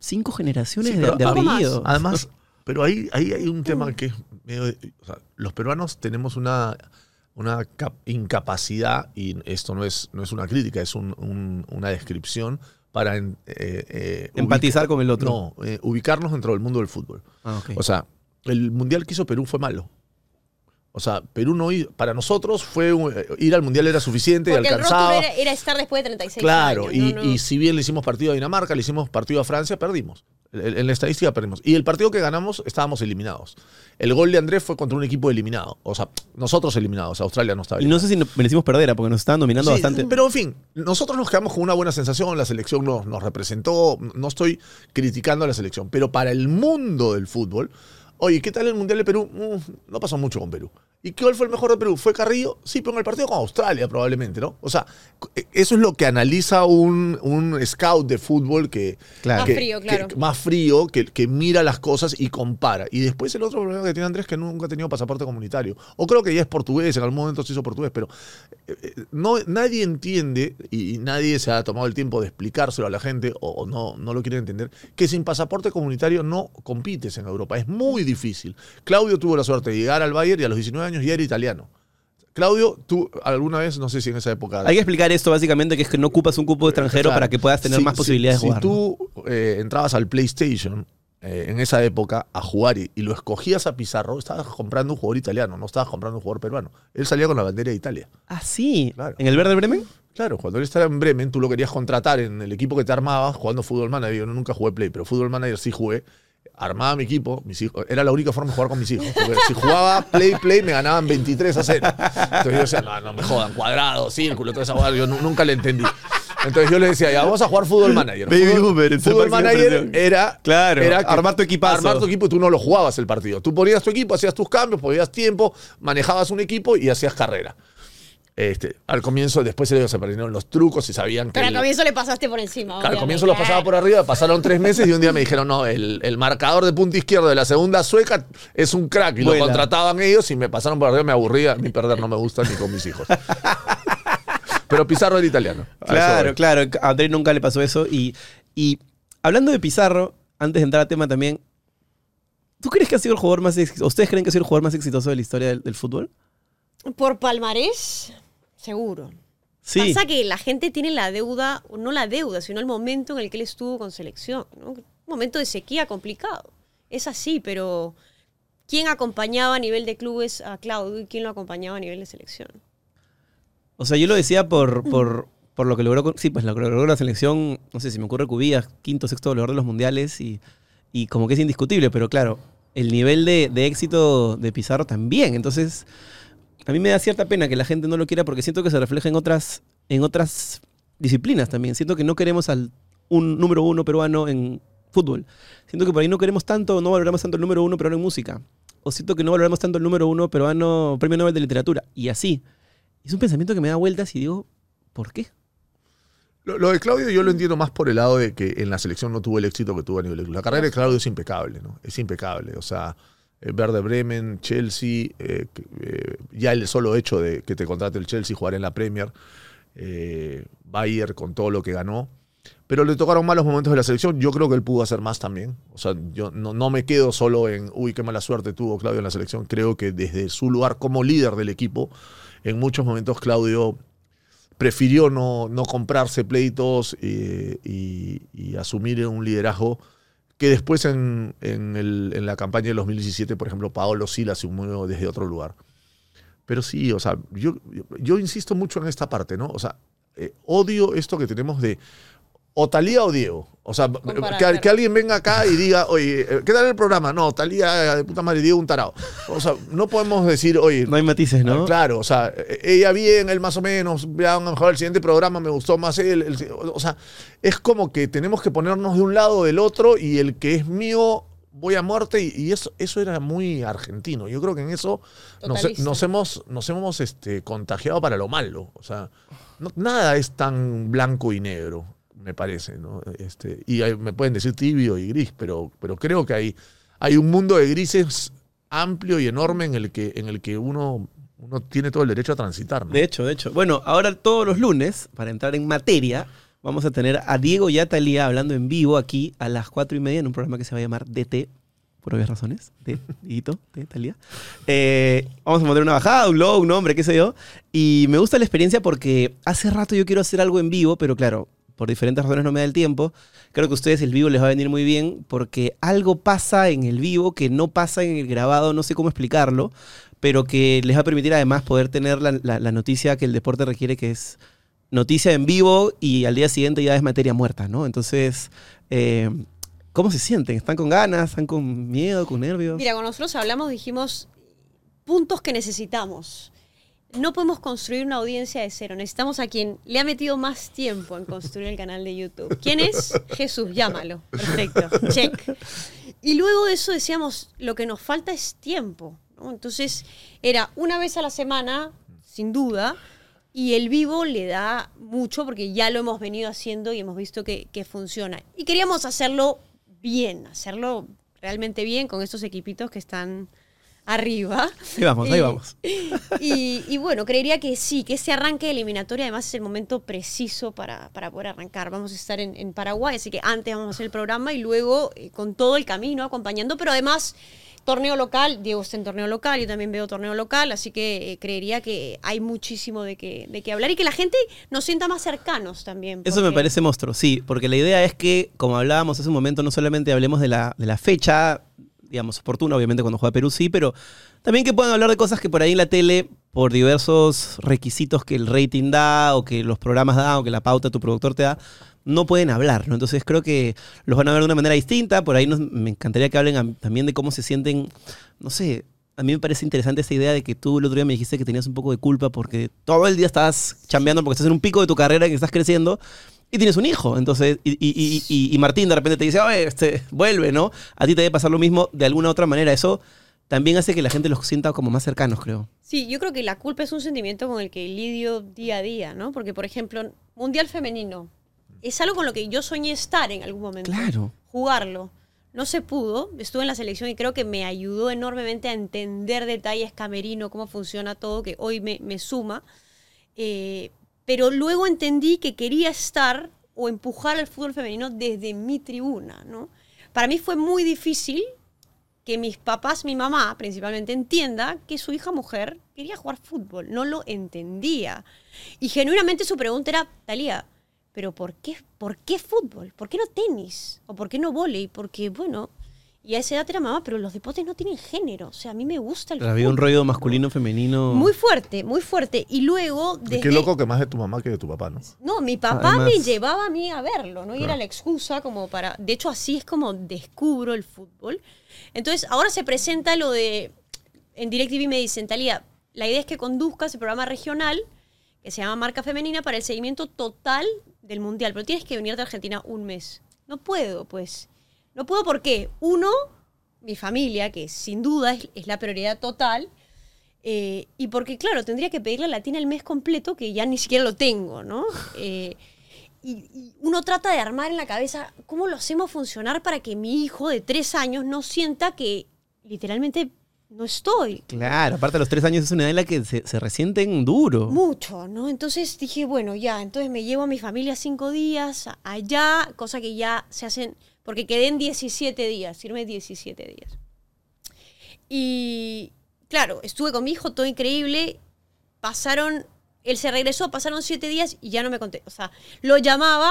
B: cinco generaciones
E: Sí,
B: de, de?
E: Además, pero ahí, ahí hay un tema que es medio de- o sea, los peruanos tenemos una, una cap- incapacidad, y esto no es, no es una crítica, es un- un- una descripción para eh, eh,
B: Empatizar con el otro.
E: No, eh, ubicarnos dentro del mundo del fútbol.
B: Ah.
E: O sea, el mundial que hizo Perú fue malo. O sea, Perú no para nosotros fue un- ir al mundial era suficiente y
D: Porque el
E: alcanzaba.
D: rótulo era, era estar después de 36
E: Claro,
D: años.
E: y,
D: ¿no? No.
E: y si bien le hicimos partido a Dinamarca, le hicimos partido a Francia, perdimos. En, la estadística perdimos. Y el partido que ganamos estábamos eliminados. El gol de Andrés fue contra un equipo eliminado. O sea, nosotros eliminados. Australia no estaba
B: y no sé si merecimos perder, porque nos estaban dominando
E: Sí,
B: bastante.
E: Pero en fin, nosotros nos quedamos con una buena sensación, la selección nos, nos representó, no estoy criticando a la selección, pero para el mundo del fútbol, oye, ¿qué tal el Mundial de Perú? Mm, no pasó mucho con Perú. ¿Y cuál fue el mejor de Perú? ¿Fue Carrillo? Sí, pero en el partido con Australia probablemente, ¿no? O sea, eso es lo que analiza un, un scout de fútbol que...
B: Claro.
D: Más frío,
E: que-
D: claro.
E: que- más frío, que, que mira las cosas y compara. Y después el otro problema que tiene Andrés es que nunca ha tenido pasaporte comunitario. O creo que ya es portugués, en algún momento se hizo portugués, pero eh, eh, no, nadie entiende y, y nadie se ha tomado el tiempo de explicárselo a la gente o, o no, no lo quiere entender, que sin pasaporte comunitario no compites en Europa. Es muy difícil. Claudio tuvo la suerte de llegar al Bayern y a los 19 años ya era italiano. Claudio, tú alguna vez, no sé si en esa época...
B: Hay que explicar esto básicamente, que es que no ocupas un cupo extranjero para que puedas tener
E: Si-
B: más
E: si-
B: posibilidades
E: si
B: de jugar. ¿no?
E: tú eh, entrabas al PlayStation eh, en esa época a jugar y, y lo escogías a Pizarro, estabas comprando un jugador italiano, no estabas comprando un jugador peruano. Él salía con la bandera de Italia.
B: Ah, sí.
E: Claro.
B: ¿En el Verde Bremen?
E: Claro, cuando él estaba en Bremen, tú lo querías contratar en el equipo que te armaba jugando Fútbol Manager. Yo nunca jugué Play, pero Fútbol Manager sí jugué. Armaba mi equipo, mis hijos. Era la única forma de jugar con mis hijos. Porque si jugaba Play, Play, me ganaban 23 a 0. Entonces yo decía, no, no me jodan, cuadrado, círculo, toda esa hueá. Yo nu- nunca le entendí. Entonces yo le decía, ya vamos a jugar Fútbol Manager.
B: Baby
E: Fútbol, Manager era,
B: Claro,
E: era que-
B: armar tu equipazo.
E: Armar tu equipo y tú no lo jugabas el partido. Tú ponías tu equipo, hacías tus cambios, ponías tiempo, manejabas un equipo y hacías carrera. Este, al comienzo, después ellos se aprendieron los trucos y sabían que.
D: Pero al
E: el-
D: comienzo le pasaste por encima.
E: Claro, al comienzo los pasaba por arriba, pasaron tres meses y un día me dijeron, no, el, el marcador de punta izquierdo de la segunda sueca es un crack. Y
B: Vuela.
E: lo contrataban ellos y me pasaron por arriba, me aburría. A mí perder no me gusta ni con mis hijos. Pero Pizarro era italiano.
B: Claro, claro. A Andrés nunca le pasó eso. Y, y hablando de Pizarro, antes de entrar al tema también, ¿tú crees que ha sido el jugador más exitoso? ¿Ustedes creen que ha sido el jugador más exitoso de la historia del, del fútbol?
D: Por palmarés, seguro.
B: Sí.
D: Pasa que la gente tiene la deuda, no la deuda, sino el momento en el que él estuvo con selección. ¿no? Un momento de sequía complicado. Es así, pero ¿quién acompañaba a nivel de clubes a Claudio y quién lo acompañaba a nivel de selección?
B: O sea, yo lo decía por, por, por lo que logró, con- sí, pues lo que logró la selección, no sé si me ocurre Cubillas, quinto, sexto goleador de los mundiales y, y como que es indiscutible, pero claro, el nivel de, de éxito de Pizarro también. Entonces, a mí me da cierta pena que la gente no lo quiera porque siento que se refleja en otras, en otras disciplinas también. Siento que no queremos al un número uno peruano en fútbol. Siento que por ahí no queremos tanto, no valoramos tanto el número uno peruano en música. O siento que no valoramos tanto el número uno peruano premio Nobel de literatura. Y así. Es un pensamiento que me da vueltas y digo, ¿por qué?
E: Lo, de Claudio yo lo entiendo más por el lado de que en la selección no tuvo el éxito que tuvo a nivel de. La carrera de Claudio es impecable, ¿no? Es impecable. O sea, Verde Bremen, Chelsea, eh, eh, ya el solo hecho de que te contrate el Chelsea, jugar en la Premier, eh, Bayer con todo lo que ganó. Pero le tocaron malos momentos de la selección. Yo creo que él pudo hacer más también. O sea, yo no, me quedo solo en, uy, qué mala suerte tuvo Claudio en la selección. Creo que desde su lugar como líder del equipo, en muchos momentos Claudio prefirió no, no comprarse pleitos eh, y asumir un liderazgo que después en, en el- en la campaña del 2017, por ejemplo, Paolo Sila se unió desde otro lugar. Pero sí, o sea, yo, yo, insisto mucho en esta parte, ¿no? O sea, eh, odio esto que tenemos de o Talía o Diego. O sea,
D: Comparar,
E: que, alguien venga acá y diga, oye, eh, ¿qué tal el programa? No, Talía de puta madre, Diego un tarado. O sea, no podemos decir, oye,
B: No hay matices, ¿no?
E: Ah, Claro, o sea, ella bien, él más o menos, ya a lo mejor el siguiente programa me gustó más él, el- o sea, es como que tenemos que ponernos de un lado o del otro y el que es mío voy a muerte y, y eso, eso era muy argentino. Yo creo que en eso nos, hemos, nos hemos este, contagiado para lo malo. O sea, no- nada es tan blanco y negro, me parece. ¿no? Este, y me pueden decir tibio y gris, pero, pero creo que hay, hay un mundo de grises amplio y enorme en el que, en el que uno, uno tiene todo el derecho a transitar. ¿no?
B: De hecho, de hecho. Bueno, ahora todos los lunes, para entrar en materia, vamos a tener a Diego y a Talía hablando en vivo aquí a las cuatro y media en un programa que se va a llamar DT, por obvias razones, de Dieguito, de Talía. Eh, vamos a poner una bajada, un low, un nombre, qué sé yo. Y me gusta la experiencia porque hace rato yo quiero hacer algo en vivo, pero claro, por diferentes razones no me da el tiempo. Creo que a ustedes el vivo les va a venir muy bien porque algo pasa en el vivo que no pasa en el grabado, no sé cómo explicarlo, pero que les va a permitir además poder tener la, noticia que el deporte requiere, que es noticia en vivo y al día siguiente ya es materia muerta, ¿no? Entonces, eh, ¿cómo se sienten? ¿Están con ganas? ¿Están con miedo, con nervios?
D: Mira, cuando nosotros hablamos dijimos puntos que necesitamos. No podemos construir una audiencia de cero. Necesitamos a quien le ha metido más tiempo en construir el canal de YouTube. ¿Quién es? Jesús, llámalo. Perfecto. Check. Y luego de eso decíamos, lo que nos falta es tiempo. ¿no? Entonces, era una vez a la semana, sin duda, y el vivo le da mucho porque ya lo hemos venido haciendo y hemos visto que, que funciona. Y queríamos hacerlo bien, hacerlo realmente bien con estos equipitos que están arriba.
B: Ahí vamos, ahí
D: Y-
B: vamos.
D: Y, y bueno, creería que sí, que ese arranque de eliminatoria además es el momento preciso para, para poder arrancar. Vamos a estar en, en Paraguay, así que antes vamos a hacer el programa y luego eh, con todo el camino acompañando, pero además torneo local, Diego está en torneo local, yo también veo torneo local, así que eh, creería que hay muchísimo de qué de hablar y que la gente nos sienta más cercanos también.
B: Eso me parece monstruo, sí, porque la idea es que, como hablábamos hace un momento, no solamente hablemos de la, de la fecha, digamos, oportuna, obviamente cuando juega Perú sí, pero también que puedan hablar de cosas que por ahí en la tele, por diversos requisitos que el rating da, o que los programas dan, o que la pauta tu productor te da, no pueden hablar, ¿no? Entonces creo que los van a ver de una manera distinta, por ahí me encantaría que hablen también de cómo se sienten, no sé, a mí me parece interesante esa idea de que tú el otro día me dijiste que tenías un poco de culpa porque todo el día estás chambeando porque estás en un pico de tu carrera que estás creciendo y tienes un hijo. Entonces, y, y- y- y- y Martín de repente te dice, oye, este, vuelve, ¿no? A ti te debe pasar lo mismo de alguna otra manera. Eso también hace que la gente los sienta como más cercanos, creo.
D: Sí, yo creo que la culpa es un sentimiento con el que lidio día a día, ¿no? Porque, por ejemplo, Mundial Femenino es algo con lo que yo soñé estar en algún momento.
B: Claro.
D: Jugarlo. No se pudo, estuve en la selección y creo que me ayudó enormemente a entender detalles camerino, cómo funciona todo, que hoy me, me suma. Eh, pero luego entendí que quería estar o empujar al fútbol femenino desde mi tribuna, ¿no? Para mí fue muy difícil que mis papás, mi mamá principalmente, entienda que su hija mujer quería jugar fútbol. No lo entendía. Y genuinamente su pregunta era, Talía, ¿pero por qué, por qué fútbol? ¿Por qué no tenis? ¿O por qué no volei? Porque, bueno, y a esa edad era mamá, pero los deportes no tienen género. O sea, a mí me gusta el
B: Pero había un rollo masculino, femenino.
D: Muy fuerte, muy fuerte. Y luego, desde...
E: Qué loco que más de tu mamá que de tu papá, ¿no?
D: No, mi papá
B: Además-
D: me llevaba a mí a verlo, ¿no? Y era la excusa como para... De hecho, así es como descubro el fútbol. Entonces, ahora se presenta lo de... En DirecTV me dicen, Talía, la idea es que conduzcas el programa regional que se llama Marca Femenina para el seguimiento total del Mundial. Pero tienes que venir de Argentina un mes. No puedo, pues. No puedo porque, uno, mi familia, que sin duda es, es la prioridad total, eh, y porque, claro, tendría que pedirle a la Latina el mes completo, que ya ni siquiera lo tengo, ¿no? Eh, y, y uno trata de armar en la cabeza cómo lo hacemos funcionar para que mi hijo de tres años no sienta que literalmente no estoy.
B: Claro, aparte de los tres años es una edad en la que se, se resienten duro.
D: Mucho, ¿no? Entonces dije, bueno, ya, entonces me llevo a mi familia cinco días a- allá, cosa que ya se hacen, porque quedé en 17 días, irme 17 días. Y claro, estuve con mi hijo, todo increíble, pasaron, él se regresó, pasaron siete días y ya no me conté, o sea, lo llamaba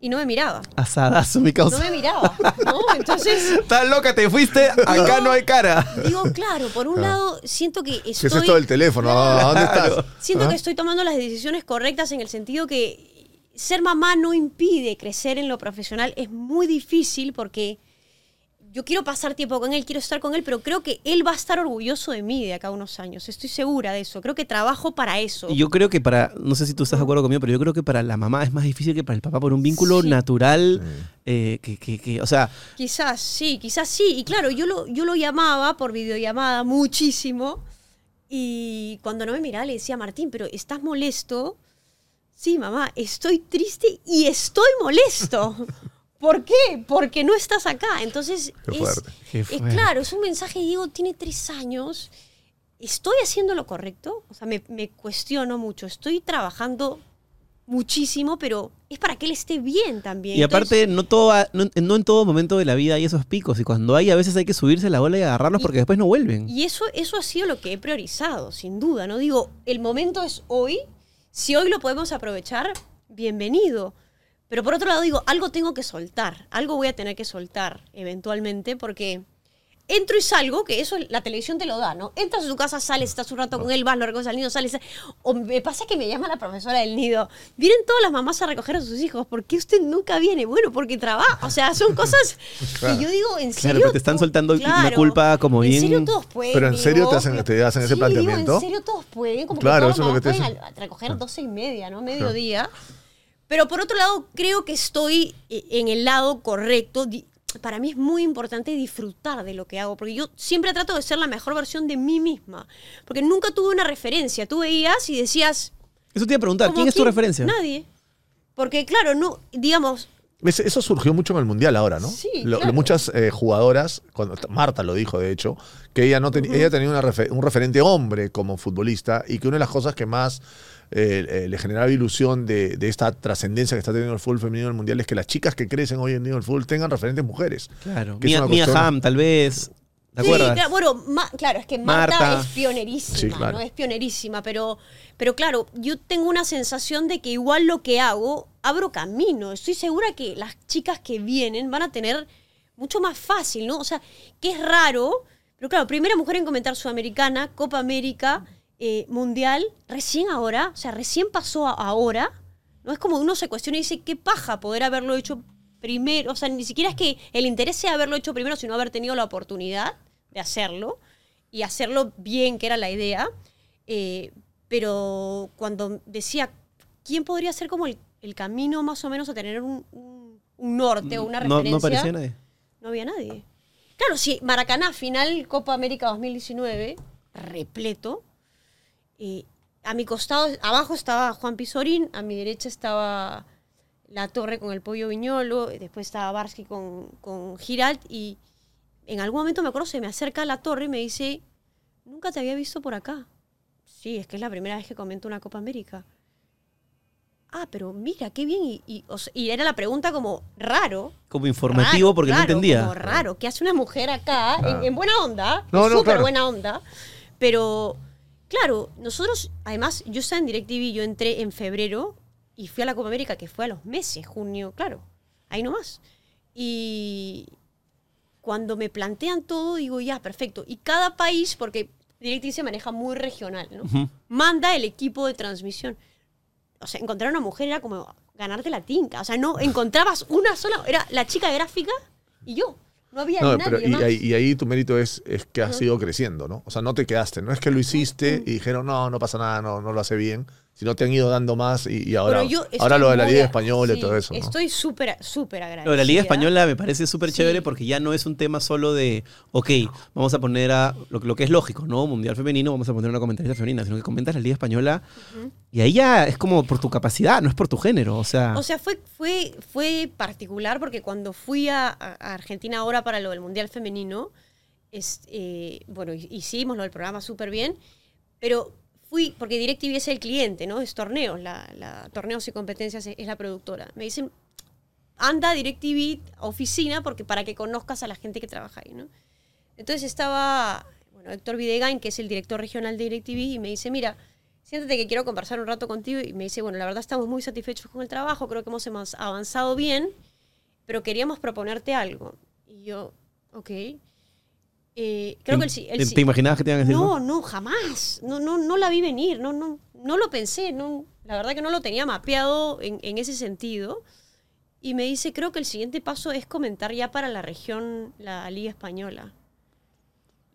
D: y no me miraba,
B: Asadazo, mi
D: no
B: causa.
D: me miraba, ¿no? Entonces...
B: Estás loca, te fuiste, acá no hay cara.
D: Digo, claro, por un lado siento que estoy...
E: ¿Qué es esto del teléfono? ¿A dónde estás?
D: Siento
E: ¿Ah?
D: que estoy tomando las decisiones correctas en el sentido que ser mamá no impide crecer en lo profesional. Es muy difícil porque yo quiero pasar tiempo con él, quiero estar con él, pero creo que él va a estar orgulloso de mí de acá a unos años. Estoy segura de eso. Creo que trabajo para eso.
B: Y yo creo que para, no sé si tú estás de acuerdo conmigo, pero yo creo que para la mamá es más difícil que para el papá por un vínculo
D: Sí.
B: natural. eh, que, que- que- o sea,
D: Quizás sí, quizás sí. Y claro, yo lo, yo lo llamaba por videollamada muchísimo. Y cuando no me miraba le decía, Martín, pero ¿estás molesto? Sí, mamá, estoy triste y estoy molesto. ¿Por qué? Porque no estás acá. Entonces,
E: Qué
D: es,
E: fuerte.
B: Qué
D: es
B: fuerte.
D: claro, es un mensaje, Diego, tiene tres años. ¿Estoy haciendo lo correcto? O sea, me, me cuestiono mucho. Estoy trabajando muchísimo, pero es para que él esté bien también.
B: y
D: Entonces-
B: aparte, no, todo, no, no en todo momento de la vida hay esos picos. Y cuando hay, a veces hay que subirse la ola y agarrarlos
D: Y-
B: porque después no vuelven.
D: Y eso, eso ha sido lo que he priorizado, sin duda. No digo, el momento es hoy. Si hoy lo podemos aprovechar, bienvenido. Pero por otro lado digo, algo tengo que soltar. Algo voy a tener que soltar eventualmente porque entro y salgo, que eso la televisión te lo da, ¿no? Entras a tu casa, sales, estás un rato con él, vas, lo recoges al nido, sales. O me pasa que me llama la profesora del nido. Vienen todas las mamás a recoger a sus hijos. ¿Por qué usted nunca viene? Bueno, porque trabaja. O sea, son cosas que yo digo, ¿en serio?
B: pero te están soltando una culpa como
D: ¿En
B: bien-
D: serio todos pueden?
E: Pero ¿en serio
D: digo?
E: te hacen- te hacen ese planteamiento?
D: Digo, ¿En serio todos pueden? Como
E: Claro,
D: que
E: eso
D: todas
E: es lo que te
D: las pueden a- a recoger doce y media, ¿no? Mediodía. Pero por otro lado, creo que estoy eh, en el lado correcto. Para mí es muy importante disfrutar de lo que hago, porque yo siempre trato de ser la mejor versión de mí misma, porque nunca tuve una referencia. Tú veías y decías,
B: Eso te iba a preguntar,
D: ¿cómo
B: ¿quién es tu referencia?
D: Nadie. Porque claro, no, digamos,
E: Eso surgió mucho en el Mundial ahora, ¿no?
D: Sí,
E: Lo-
D: claro.
E: muchas eh, jugadoras, cuando, Marta lo dijo de hecho, que ella, no tenía ella tenía una un referente hombre como futbolista y que una de las cosas que más eh, eh, le generaba ilusión de, de esta trascendencia que está teniendo el fútbol femenino en el Mundial es que las chicas que crecen hoy en día en el fútbol tengan referentes mujeres.
B: Claro.
E: Que cuestión-
B: Hamm, tal vez. ¿Te
D: Sí,
B: acuerdas?
D: claro, bueno, Ma- claro, es que Marta,
B: Marta.
D: es pionerísima,
E: Sí, claro.
D: ¿no? Es pionerísima, pero, pero claro, yo tengo una sensación de que igual lo que hago, abro camino. Estoy segura que las chicas que vienen van a tener mucho más fácil, ¿no? O sea, que es raro, pero claro, primera mujer en comentar Sudamericana, Copa América, eh, Mundial, recién ahora, o sea, recién pasó ahora, ¿no? Es como uno se cuestiona y dice, qué paja poder haberlo hecho primero, o sea, ni siquiera es que el interés sea haberlo hecho primero, sino haber tenido la oportunidad de hacerlo y hacerlo bien, que era la idea. Eh, pero cuando decía, ¿quién podría ser como el, el camino más o menos a tener un, un- un norte o una
B: no,
D: referencia?
B: no parecía nadie.
D: No había nadie. Claro, sí, Maracaná, final Copa América 2019, repleto. Eh, a mi costado, abajo estaba Juan Pizorín, a mi derecha estaba La Torre con el pollo viñolo, y después estaba Barsky con, con Giralt, y en algún momento me acuerdo, se me acerca a La Torre y me dice, nunca te había visto por acá. Sí, es que es la primera vez que comento una Copa América. Ah, pero mira, qué bien. Y, y, o sea, y era la pregunta como raro.
B: Como informativo
D: Raro,
B: porque no
D: claro,
B: entendía.
D: Como raro, ¿qué hace una mujer acá? En, en buena onda.
E: No, no,
D: súper
E: claro.
D: buena onda. Pero, claro, nosotros, además, yo estaba en DirecTV, yo entré en febrero y fui a la Copa América, que fue a los meses, junio, claro. Ahí nomás. Y cuando me plantean todo, digo, ya, perfecto. Y cada país, porque DirecTV se maneja muy regional, ¿no? Manda el equipo de transmisión. O sea, encontrar una mujer era como ganarte la tinca. O sea, no encontrabas una sola. Era la chica gráfica y yo. No había
E: No,
D: nadie
E: pero y, ahí- y ahí tu mérito es, es que has ido creciendo, ¿no? O sea, no te quedaste. No es que lo hiciste y dijeron, no, no pasa nada, no, no lo hace bien, sino te han ido dando más y, y ahora, ahora lo de la Liga Española y todo eso, ¿no?
D: Estoy súper, súper agradecida.
B: Lo de la Liga Española me parece súper
D: Sí.
B: chévere porque ya no es un tema solo de, ok, vamos a poner a lo, lo que es lógico, ¿no? Mundial femenino, vamos a poner una comentarista femenina, sino que comentas la Liga Española y ahí ya es como por tu capacidad, no es por tu género, o sea.
D: O sea, fue, fue, fue particular porque cuando fui a, Argentina ahora para lo del Mundial Femenino, es, eh, bueno, hi- hicimos lo del programa súper bien, pero fui, porque DirecTV es el cliente, ¿no? Es torneos, la, la- torneos y competencias es, es la productora. Me dicen, anda DirecTV oficina porque para que conozcas a la gente que trabaja ahí, ¿no? Entonces estaba, bueno, Héctor Videgain, que es el director regional de DirecTV, y me dice, mira, siéntate que quiero conversar un rato contigo. Y me dice, bueno, la verdad estamos muy satisfechos con el trabajo, creo que hemos avanzado bien, pero queríamos proponerte algo. Y yo, ok. Eh, creo que el, el
B: ¿Te,
D: si-
B: te imaginabas que te iban a decir?
D: no, no, jamás. No, no, no la vi venir. No, no, no lo pensé. No, la verdad que no lo tenía mapeado en, en ese sentido. y me dice, creo que el siguiente paso es comentar ya para la región, la Liga Española.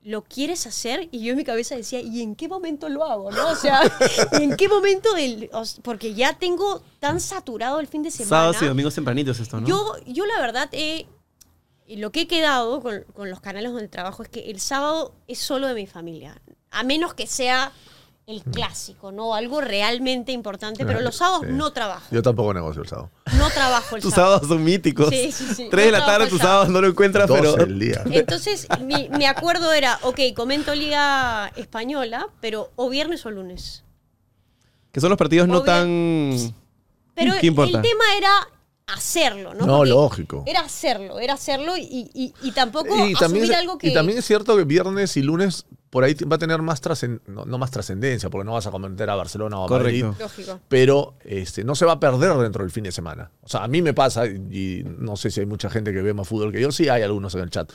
D: ¿Lo quieres hacer? Y yo en mi cabeza decía, ¿y en qué momento lo hago? ¿no? O sea, ¿y en qué momento del...? porque ya tengo tan saturado el fin de semana.
B: Sábados y domingos tempranitos esto, ¿no?
D: Yo, yo la verdad, he- y lo que he quedado con, con los canales donde trabajo es que el sábado es solo de mi familia. A menos que sea el clásico, ¿no? Algo realmente importante. Pero los sábados
E: Sí.
D: no trabajo.
E: Yo tampoco negocio el sábado.
D: No trabajo el
B: Tus
D: sábado.
B: sábados son míticos.
D: Sí, sí, sí.
B: Tres de
D: No
B: la tarde, tus sábados no lo encuentras,
E: 12
B: pero...
E: el día.
D: Entonces, mi, mi acuerdo era, ok, comento Liga Española, pero o viernes o lunes.
B: Que son los partidos no tan...
D: Pero el tema era hacerlo, ¿no?
E: No,
D: Porque
E: lógico.
D: Era hacerlo, era hacerlo y, y- y tampoco
E: Y también,
D: asumir
E: es-
D: algo que...
E: y también es cierto que viernes y lunes por ahí va a tener más trascendencia, no, no más trascendencia, porque no vas a comentar a Barcelona o a
B: Correcto.
E: Madrid.
D: Lógico.
E: pero este, no se va a perder dentro del fin de semana. O sea, a mí me pasa, y no sé si hay mucha gente que ve más fútbol que yo, sí hay algunos en el chat,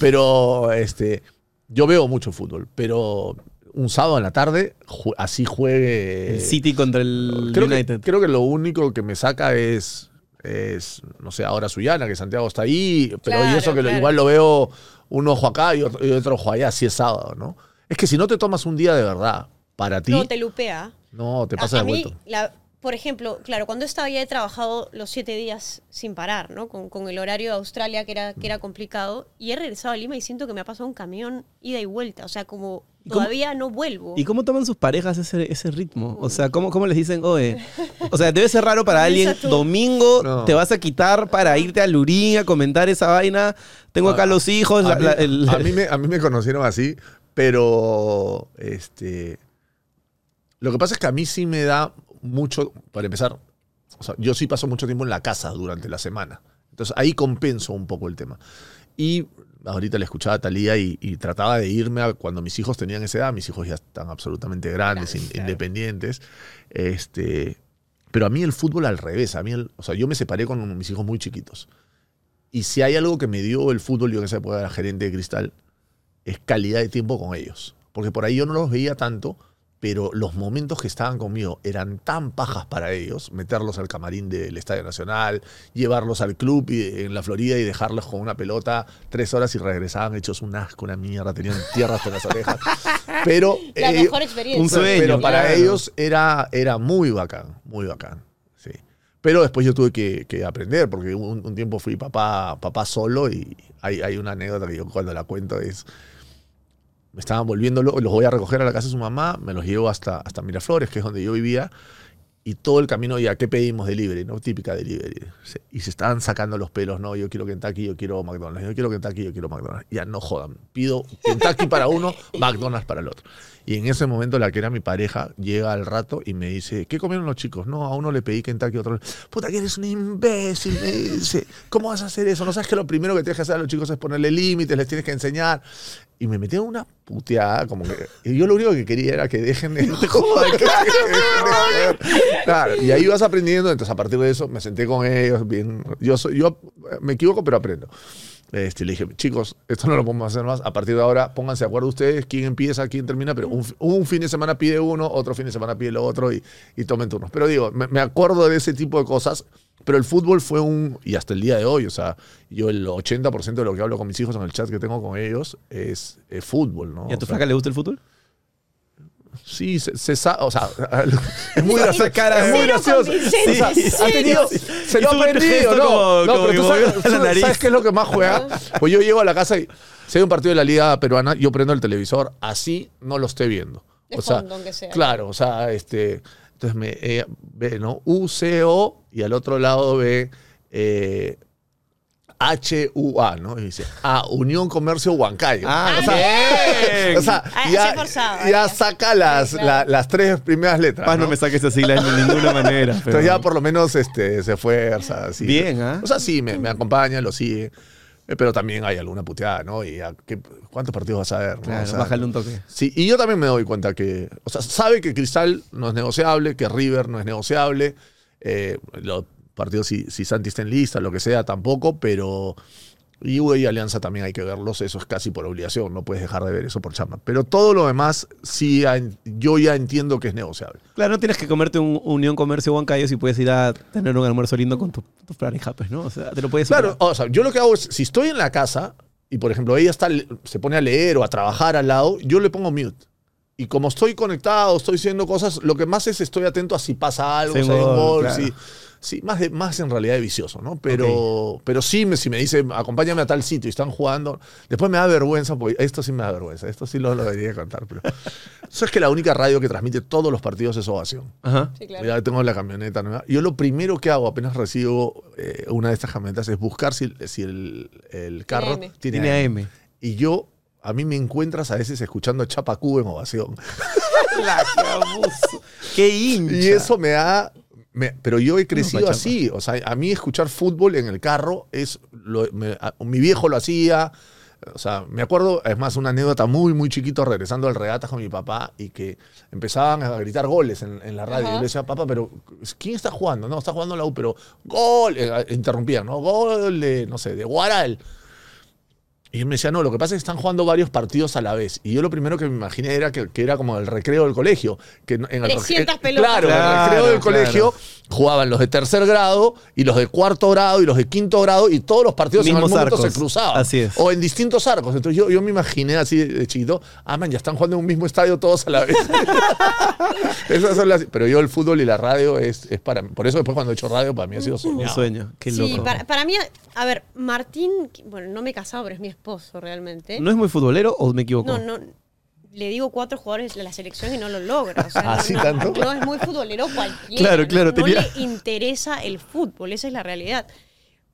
E: pero este, yo veo mucho fútbol, pero un sábado en la tarde, ju- así juegue...
B: El City contra el
E: creo
B: United.
E: Que, creo que lo único que me saca es, es no sé, ahora Suyana, que Santiago está ahí, pero y
D: Claro,
E: eso que lo- igual lo veo un ojo acá y otro, y otro ojo allá, si es sábado, ¿no? Es que si no te tomas un día de verdad para ti,
D: No, te lupea.
E: no, te
D: A-
E: pasa
D: a,
E: de
D: mí,
E: vuelto.
D: la- por ejemplo, claro, cuando estaba ya he trabajado los siete días sin parar, ¿no? Con, con el horario de Australia que era, que era complicado. Y he regresado a Lima y siento que me ha pasado un camión ida y vuelta. O sea, como
B: ¿Y cómo-
D: todavía no vuelvo.
B: ¿Y cómo toman sus parejas ese, ese ritmo? O sea, ¿cómo, ¿cómo les dicen, oye? O sea, debe ser raro para alguien. Domingo
E: No.
B: te vas a quitar para irte a Lurín a comentar esa vaina. Tengo acá los hijos. la-
E: a, mí,
B: la- el-
E: a mí me, a mí me conocieron así, pero este, lo que pasa es que a mí sí me da mucho, para empezar, o sea, yo sí paso mucho tiempo en la casa durante la semana. Entonces ahí compenso un poco el tema. Y ahorita le escuchaba a Talía y, y trataba de irme a cuando mis hijos tenían esa edad. Mis hijos ya están absolutamente grandes, in- independientes. Este, pero a mí el fútbol al revés. A mí el- o sea, yo me separé con mis hijos muy chiquitos. Y si hay algo que me dio el fútbol, yo en esa época era gerente de cristal, es calidad de tiempo con ellos. Porque por ahí yo no los veía tanto, pero los momentos que estaban conmigo eran tan pajas para ellos, meterlos al camarín del Estadio Nacional, llevarlos al club y- en la Florida y dejarlos con una pelota tres horas y regresaban hechos un asco, una mierda, tenían tierra hasta las orejas. Pero,
D: La
E: ellos-
D: mejor experiencia.
B: un sueño,
E: pero para
B: claro.
E: ellos era, era muy bacán, muy bacán. Sí. Pero después yo tuve que, que aprender, porque un, un tiempo fui papá, papá solo y hay, hay una anécdota que yo cuando la cuento es, me estaban volviendo, lo- los voy a recoger a la casa de su mamá, me los llevo hasta, hasta Miraflores, que es donde yo vivía, y todo el camino, ya, ¿qué pedimos? Delivery, ¿no? Típica delivery. Y se estaban sacando los pelos, no, yo quiero Kentucky, yo quiero McDonald's, yo quiero Kentucky, yo quiero McDonald's. Ya no jodan, pido Kentucky para uno, McDonald's para el otro. Y en ese momento la que era mi pareja llega al rato y me dice, ¿qué comieron los chicos? No, a uno le pedí Kentucky, a otro... Puta, que eres un imbécil, me dice. ¿Cómo vas a hacer eso? ¿No sabes que lo primero que tienes que hacer a los chicos es ponerle límites, les tienes que enseñar? Y me metieron una puteada, como que... Y yo lo único que quería era que dejen de... joder. Claro, y ahí vas aprendiendo, entonces a partir de eso me senté con ellos, bien... Yo, soy, yo me equivoco, pero aprendo. Este, le dije, chicos, esto no lo podemos hacer más. A partir de ahora, pónganse de acuerdo ustedes quién empieza, quién termina, pero un, un fin de semana pide uno, otro fin de semana pide el otro y, y tomen turnos. Pero digo, me, me acuerdo de ese tipo de cosas, pero el fútbol fue un, y hasta el día de hoy, o sea, yo el 80% de lo que hablo con mis hijos en el chat que tengo con ellos es, es fútbol, ¿no?
B: ¿Y a tu flaca le gusta el fútbol?
E: Sí, se, se sa- o sea, es muy gracioso.
B: Esa cara
E: es muy
D: convincente,
E: O sea, ha tenido, se lo ha aprendido, ¿no?
B: como-
E: no,
B: como
E: pero
B: que
E: tú
B: movió
E: sabes,
B: la
E: tú
B: nariz.
E: ¿sabes qué es lo que más juega? Pues yo llego a la casa y si hay un partido de la liga peruana, yo prendo el televisor, así no lo esté viendo.
D: De
E: o sea,
D: sea.
E: Claro, o sea, este, entonces me ella ve, ¿no? UCO y al otro lado ve eh, HUA, ¿no? Y dice, ah, Unión Comercio Huancayo.
B: Ah,
E: o sea,
B: bien.
E: o sea,
D: Ah,
E: ya,
D: se
E: saca las,
D: Sí, claro.
E: la- las tres primeras letras.
B: Paz, no
E: ¿no?
B: me saques esa sigla de ninguna manera. pero-
E: Entonces ya por lo menos este, se esfuerza. así.
B: Bien, ¿ah?
E: O sea, sí, me, me acompaña, lo sigue. eh, Pero también hay alguna puteada, ¿no? Y ya, ¿qué- ¿cuántos partidos vas a ver? no?
B: Claro,
E: O sea,
B: bájale un toque.
E: Sí, y yo también me doy cuenta que, o sea, sabe que Cristal no es negociable, que River no es negociable, eh, los partidos si, si Santi está en lista, lo que sea, tampoco, pero Y U y Alianza también hay que verlos, eso es casi por obligación, no puedes dejar de ver eso por chamba. Pero todo lo demás, sí, yo ya entiendo que es negociable.
B: Claro, no tienes que comerte un Unión Comercio Huancayo si puedes ir a tener un almuerzo lindo con tu, tu pareja, pues, ¿no? O sea, te lo puedes
E: Claro,
B: superar.
E: o sea, yo lo que hago es, si estoy en la casa y, por ejemplo, ella está, se pone a leer o a trabajar al lado, yo le pongo mute. Y como estoy conectado, estoy haciendo cosas, lo que más es estoy atento a si pasa algo,
B: Sí,
E: si hay un
B: gol, claro.
E: si- sí, más, de, más en realidad de vicioso, ¿no? Pero, pero sí, me- si me dice, acompáñame a tal sitio y están jugando, después me da vergüenza, porque esto sí me da vergüenza, esto sí lo, lo debería contar. Pero, eso es que la única radio que transmite todos los partidos es Ovación.
B: Ajá.
D: Sí, claro.
E: Ya tengo la camioneta nueva. Yo lo primero que hago apenas recibo eh, una de estas camionetas es buscar si, si el, el carro
D: AM.
E: tiene,
B: Tiene
E: AM.
B: AM.
E: Y yo, a mí me encuentras a veces escuchando Chapacú en ovación.
B: La que abuso. Qué hincha.
E: Y eso me da... me- pero yo he crecido así. O sea, a mí escuchar fútbol en el carro es... lo- me- a- mi viejo lo hacía. O sea, me acuerdo, es más, una anécdota muy, muy chiquito regresando al regata con mi papá y que empezaban a gritar goles en, en la radio.
D: Ajá.
E: Y yo le decía, papá, pero ¿quién está jugando? No, está jugando la U, pero gol. eh, interrumpían, ¿no? Gol de, no sé, de Guaral. Y él me decía, no, lo que pasa es que están jugando varios partidos a la vez. Y yo lo primero que me imaginé era que, que era como el recreo del colegio. Que en el,
D: 300
E: eh,
D: pelotas.
E: Claro, el
B: Claro,
E: recreo del
B: claro.
E: colegio jugaban los de tercer grado y los de cuarto grado y los de quinto grado y todos los partidos en
B: Mismos
E: algún momento se cruzaban.
B: Así es.
E: O en distintos arcos. Entonces yo, yo me imaginé así de, chiquito, ah, man, ya están jugando en un mismo estadio todos a la vez. Esas son las- pero yo el fútbol y la radio es, es para mí. Por eso después cuando he hecho radio para mí ha sido
B: Un sueño. Qué
D: Sí,
B: loco.
D: para, para mí, a ver, Martín, bueno, no me he casado, pero es mi esposo realmente.
B: ¿No es muy futbolero o me equivoco?
D: No, no. Le digo cuatro jugadores de la selección y no lo logra. O sea,
E: ¿Así
D: no,
E: tanto?
D: No es muy futbolero cualquiera.
B: Claro,
D: no-
B: claro,
D: No,
B: tenía-
D: le interesa el fútbol, esa es la realidad.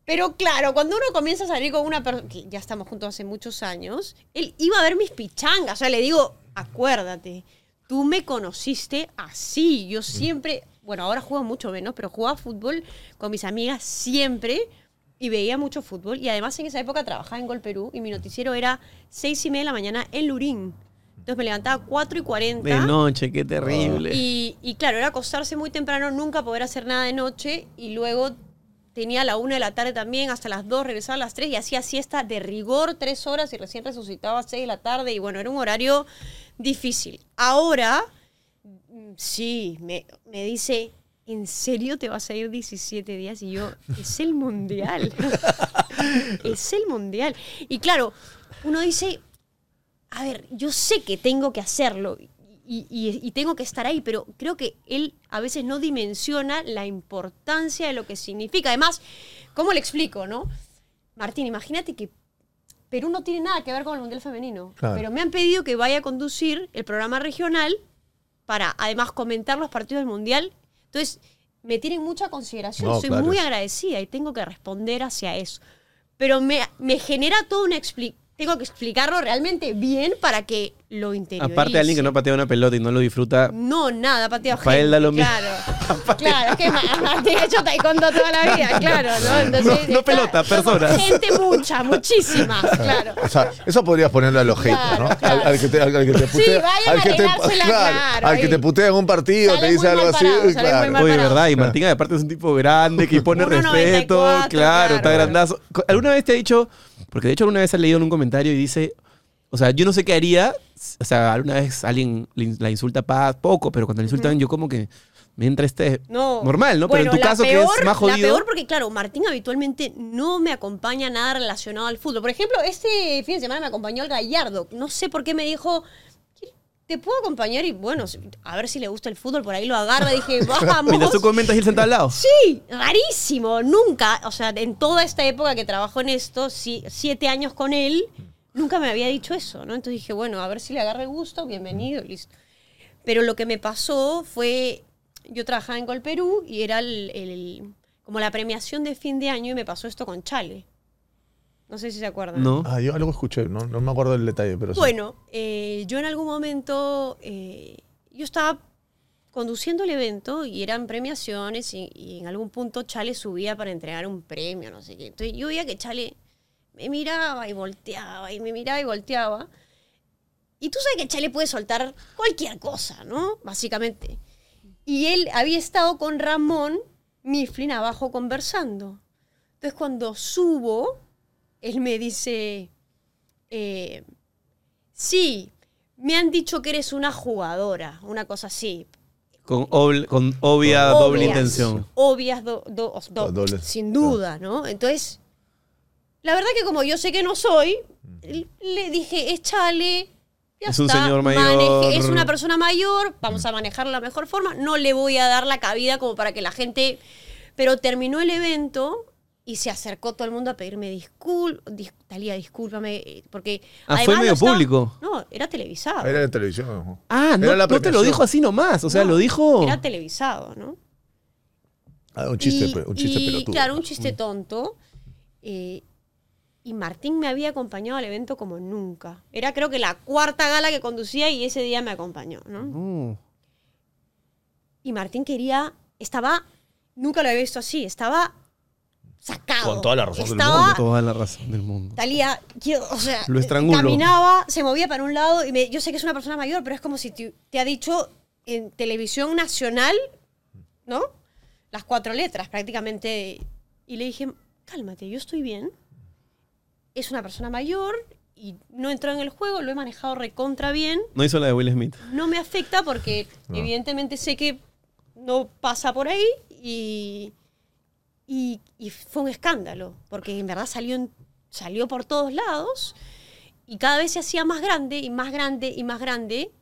D: Pero claro, cuando uno comienza a salir con una persona, que ya estamos juntos hace muchos años, él iba a ver mis pichangas. O sea, le digo, acuérdate, tú me conociste así. Yo siempre, bueno, ahora juego mucho menos, pero jugaba fútbol con mis amigas siempre y veía mucho fútbol. Y además en esa época trabajaba en Gol Perú y mi noticiero era seis y media de la mañana en Lurín. Entonces me levantaba 4 y 40.
B: De noche, qué terrible.
D: Y, y claro, era acostarse muy temprano, nunca poder hacer nada de noche y luego tenía a la una de la tarde también, hasta las 2, regresaba a las 3 y hacía siesta de rigor tres horas y recién resucitaba a 6 de la tarde y bueno, era un horario difícil. Ahora, mm, sí, me, me dice, ¿en serio te vas a ir 17 días? Y yo, es el mundial. es el mundial. Y claro, uno dice, a ver, yo sé que tengo que hacerlo y, y- y tengo que estar ahí, pero creo que él a veces no dimensiona la importancia de lo que significa. Además, ¿cómo le explico, no? Martín, imagínate que Perú no tiene nada que ver con el Mundial Femenino,
E: Claro.
D: pero me han pedido que vaya a conducir el programa regional para además comentar los partidos del Mundial. Entonces, me tienen mucha consideración,
E: No,
D: soy
E: claro.
D: muy agradecida y tengo que responder hacia eso. Pero me, me genera toda una explicación. Tengo que explicarlo realmente bien para que lo interiorice.
B: Aparte de alguien que no patea una pelota y no lo disfruta,
D: No, nada, pateado
B: Para él da lo mismo.
D: Claro, claro, es que ma- Martín ha hecho taekwondo toda la vida, claro, ¿no? Entonces,
B: No- pelota, personas.
D: Gente mucha, muchísima, claro.
E: O sea, eso podrías ponerle a los haters,
D: Claro,
E: ¿no? Al-
D: claro.
E: Al, que te, al, al que te
D: Sí,
E: putea,
D: vayan
E: al
D: a
E: que te,
D: claro,
E: al que te putea en un partido,
D: Sale
E: te dice algo así.
D: parado,
E: claro.
D: muy mal
B: Oye,
D: parado.
B: ¿verdad? Y Martín aparte es un tipo grande que pone
D: 1.94,
B: respeto. Claro,
D: claro.
B: está grandazo. ¿Alguna vez te ha dicho, porque de hecho alguna vez ha leído en un comentario y dice, o sea, yo no sé qué haría, o sea, alguna vez alguien la insulta paz, poco, pero cuando le insultan yo como que me entra este
D: No.
B: normal, ¿no?
D: Bueno,
B: pero en tu
D: la
B: caso que
D: peor-
B: es más jodido.
D: La peor porque, claro, Martín habitualmente no me acompaña nada relacionado al fútbol. Por ejemplo, este fin de semana me acompañó el Gallardo. No sé por qué me dijo, ¿te puedo acompañar? Y bueno, a ver si le gusta el fútbol. Por ahí lo agarra. Dije, vamos.
B: Mientras tú comentas y él sentado al lado.
D: Sí, rarísimo. Nunca, o sea, en toda esta época que trabajo en esto, siete años con él, nunca me había dicho eso, ¿no? Entonces dije, bueno, a ver si le agarra el gusto, bienvenido, y listo. Pero lo que me pasó fue, yo trabajaba en Gol Perú y era el, el- como la premiación de fin de año y me pasó esto con Chale. No sé si se acuerdan.
B: No.
E: Ah, yo algo escuché, no, no me acuerdo del detalle, pero sí.
D: Bueno, eh, yo en algún momento, eh, yo estaba conduciendo el evento y eran premiaciones y, y en algún punto Chale subía para entregar un premio, no sé qué. Entonces yo veía que Chale me miraba y volteaba y me miraba y volteaba. Y tú sabes que Chale puede soltar cualquier cosa, ¿no? Básicamente. Y él había estado con Ramón Mifflin abajo conversando. Entonces cuando subo, él me dice, eh, sí, me han dicho que eres una jugadora, una cosa así.
B: Con, obl- con obvia doble
D: Obvias,
B: intención.
D: Obvias, do- do- do-
E: Doble.
D: sin duda, ¿no? Entonces, la verdad que como yo sé que no soy, le dije, échale. Ya
B: Es un
D: está,
B: señor
D: maneje-
B: mayor.
D: es una persona mayor, vamos a manejarla de la mejor forma. No le voy a dar la cabida como para que la gente. Pero terminó el evento y se acercó todo el mundo a pedirme disculpas. Talía, discúlpame. eh, Porque.
B: Ah, fue medio
D: estaba-
B: público.
D: No, era televisado.
E: Era de televisión. ¿no?
B: Ah, no,
E: Era la
B: no te lo dijo así nomás. O sea,
D: No,
B: lo dijo.
D: Era televisado, ¿no?
E: Ah, un chiste,
D: y,
E: un chiste
D: y,
E: pelotudo.
D: Claro, un chiste tonto. Eh, y Martín me había acompañado al evento como nunca. Era creo que la cuarta gala que conducía y ese día me acompañó, ¿no?
B: Mm.
D: Y Martín quería, estaba, nunca lo había visto así, estaba sacado.
E: Con toda la razón del
D: estaba,
B: Toda la razón del mundo.
D: Talía, yo, o sea,
B: Lo estrangulo.
D: caminaba, se movía para un lado y me- yo sé que es una persona mayor, pero es como si te, te ha dicho en televisión nacional, ¿no? Las cuatro letras prácticamente. Y le dije, cálmate, yo estoy bien. Es una persona mayor y no entró en el juego, lo he manejado recontra bien.
B: No hizo la de Will Smith.
D: No me afecta porque
E: No.
D: evidentemente sé que no pasa por ahí y, y, fue un escándalo, porque en verdad salió, salió por todos lados y cada vez se hacía más grande y más grande y más grande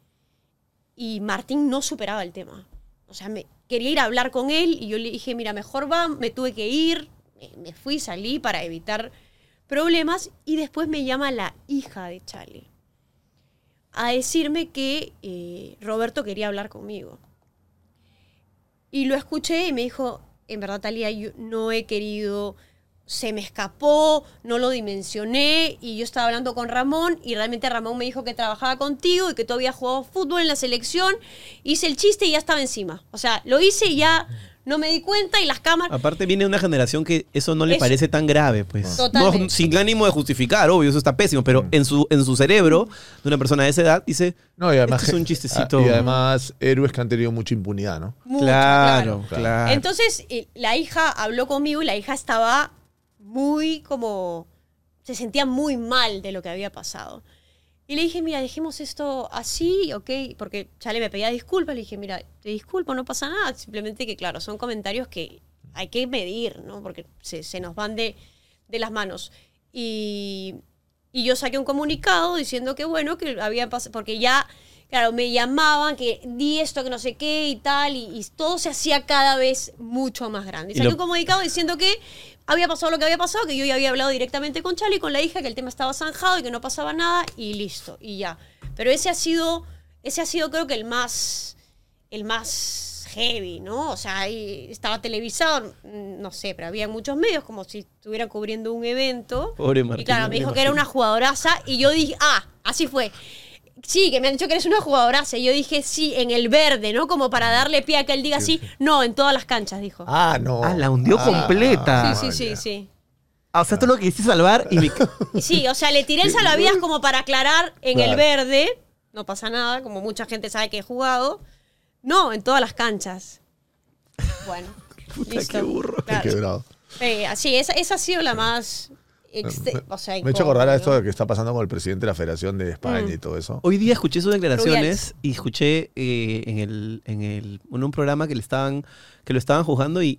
D: y Martín no superaba el tema. O sea, me, quería ir a hablar con él y yo le dije, mira, mejor va, me tuve que ir, me, me fui, salí para evitar problemas y después me llama la hija de Charlie a decirme que eh, Roberto quería hablar conmigo. Y lo escuché y me dijo, en verdad, Talía, yo no he querido, se me escapó, no lo dimensioné, y yo estaba hablando con Ramón, y realmente Ramón me dijo que trabajaba contigo y que tú habías jugado fútbol en la selección, hice el chiste y ya estaba encima. O sea, lo hice y ya no me di cuenta y las cámaras...
B: Aparte viene de una generación que eso no le
D: Eso.
B: parece tan grave, pues.
D: Totalmente.
B: No, sin ánimo de justificar, obvio, eso está pésimo, pero en su, en su cerebro, de una persona de esa edad, dice,
E: No, y además,
B: Este es un
E: ah,
B: chistecito.
E: Y además, héroes que han tenido mucha impunidad, ¿no?
D: mucho,
B: claro,
E: claro.
B: claro.
D: Entonces, eh, la hija habló conmigo y la hija estaba muy como. se sentía muy mal de lo que había pasado. Y le dije, mira, dejemos esto así, ¿ok? Porque Chale me pedía disculpas. Le dije, mira, te disculpo, no pasa nada. Simplemente que, claro, son comentarios que hay que medir, ¿no? Porque se, se nos van de, de las manos. Y, y yo saqué un comunicado diciendo que, bueno, que había pasado. Porque ya, claro, me llamaban, que di esto, que no sé qué y tal. Y, y todo se hacía cada vez mucho más grande. Y
B: Y
D: saqué
B: lo-
D: un comunicado diciendo que había pasado lo que había pasado, que yo ya había hablado directamente con Charlie, con la hija, que el tema estaba zanjado y que no pasaba nada y listo, y ya. Pero ese ha sido, ese ha sido creo que el más, el más heavy, ¿no? O sea, ahí estaba televisado, mm, no sé, pero había muchos medios como si estuvieran cubriendo un evento.
B: Pobre
D: y
B: Martín,
D: claro,
B: me
D: me dijo que era una jugadoraza y yo dije, ah, así fue. Sí, que me han dicho que eres una jugadoraza. Y yo dije, sí, en el verde, ¿no? Como para darle pie a que él diga sí. No, en todas las canchas, dijo.
E: Ah, no.
B: Ah, la hundió completa.
D: sí, sí, sí, sí.
B: Ah, o sea, tú lo quisiste salvar y me...
D: Sí, o sea, le tiré el salvavidas como para aclarar en el verde. No pasa nada, como mucha gente sabe que he jugado. No, en todas las canchas. Bueno, listo.
B: qué burro.
E: Qué quebrado.
D: Eh, sí, esa, esa ha sido la más... exte- o sea,
E: Me he hecho acordar a esto que está pasando con el presidente de la Federación de España y todo eso.
B: Hoy día escuché sus declaraciones
D: Rubiales.
B: y escuché eh, en, el, en, el, en un programa que le estaban que lo estaban juzgando y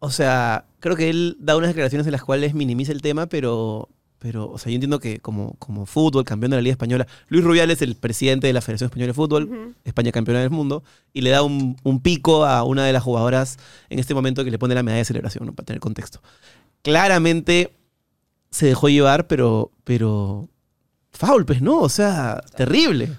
B: o sea, creo que él da unas declaraciones en las cuales minimiza el tema, pero pero o sea, yo entiendo que como, como fútbol, campeón de la Liga Española, Luis Rubiales es el presidente de la Federación Española de Fútbol,
D: Ujú.
B: España campeona del mundo, y le da un, un pico a una de las jugadoras en este momento que le pone la medalla de celebración, ¿no? para tener contexto. Claramente se dejó llevar, pero, pero foul, pues, ¿no? O sea, terrible.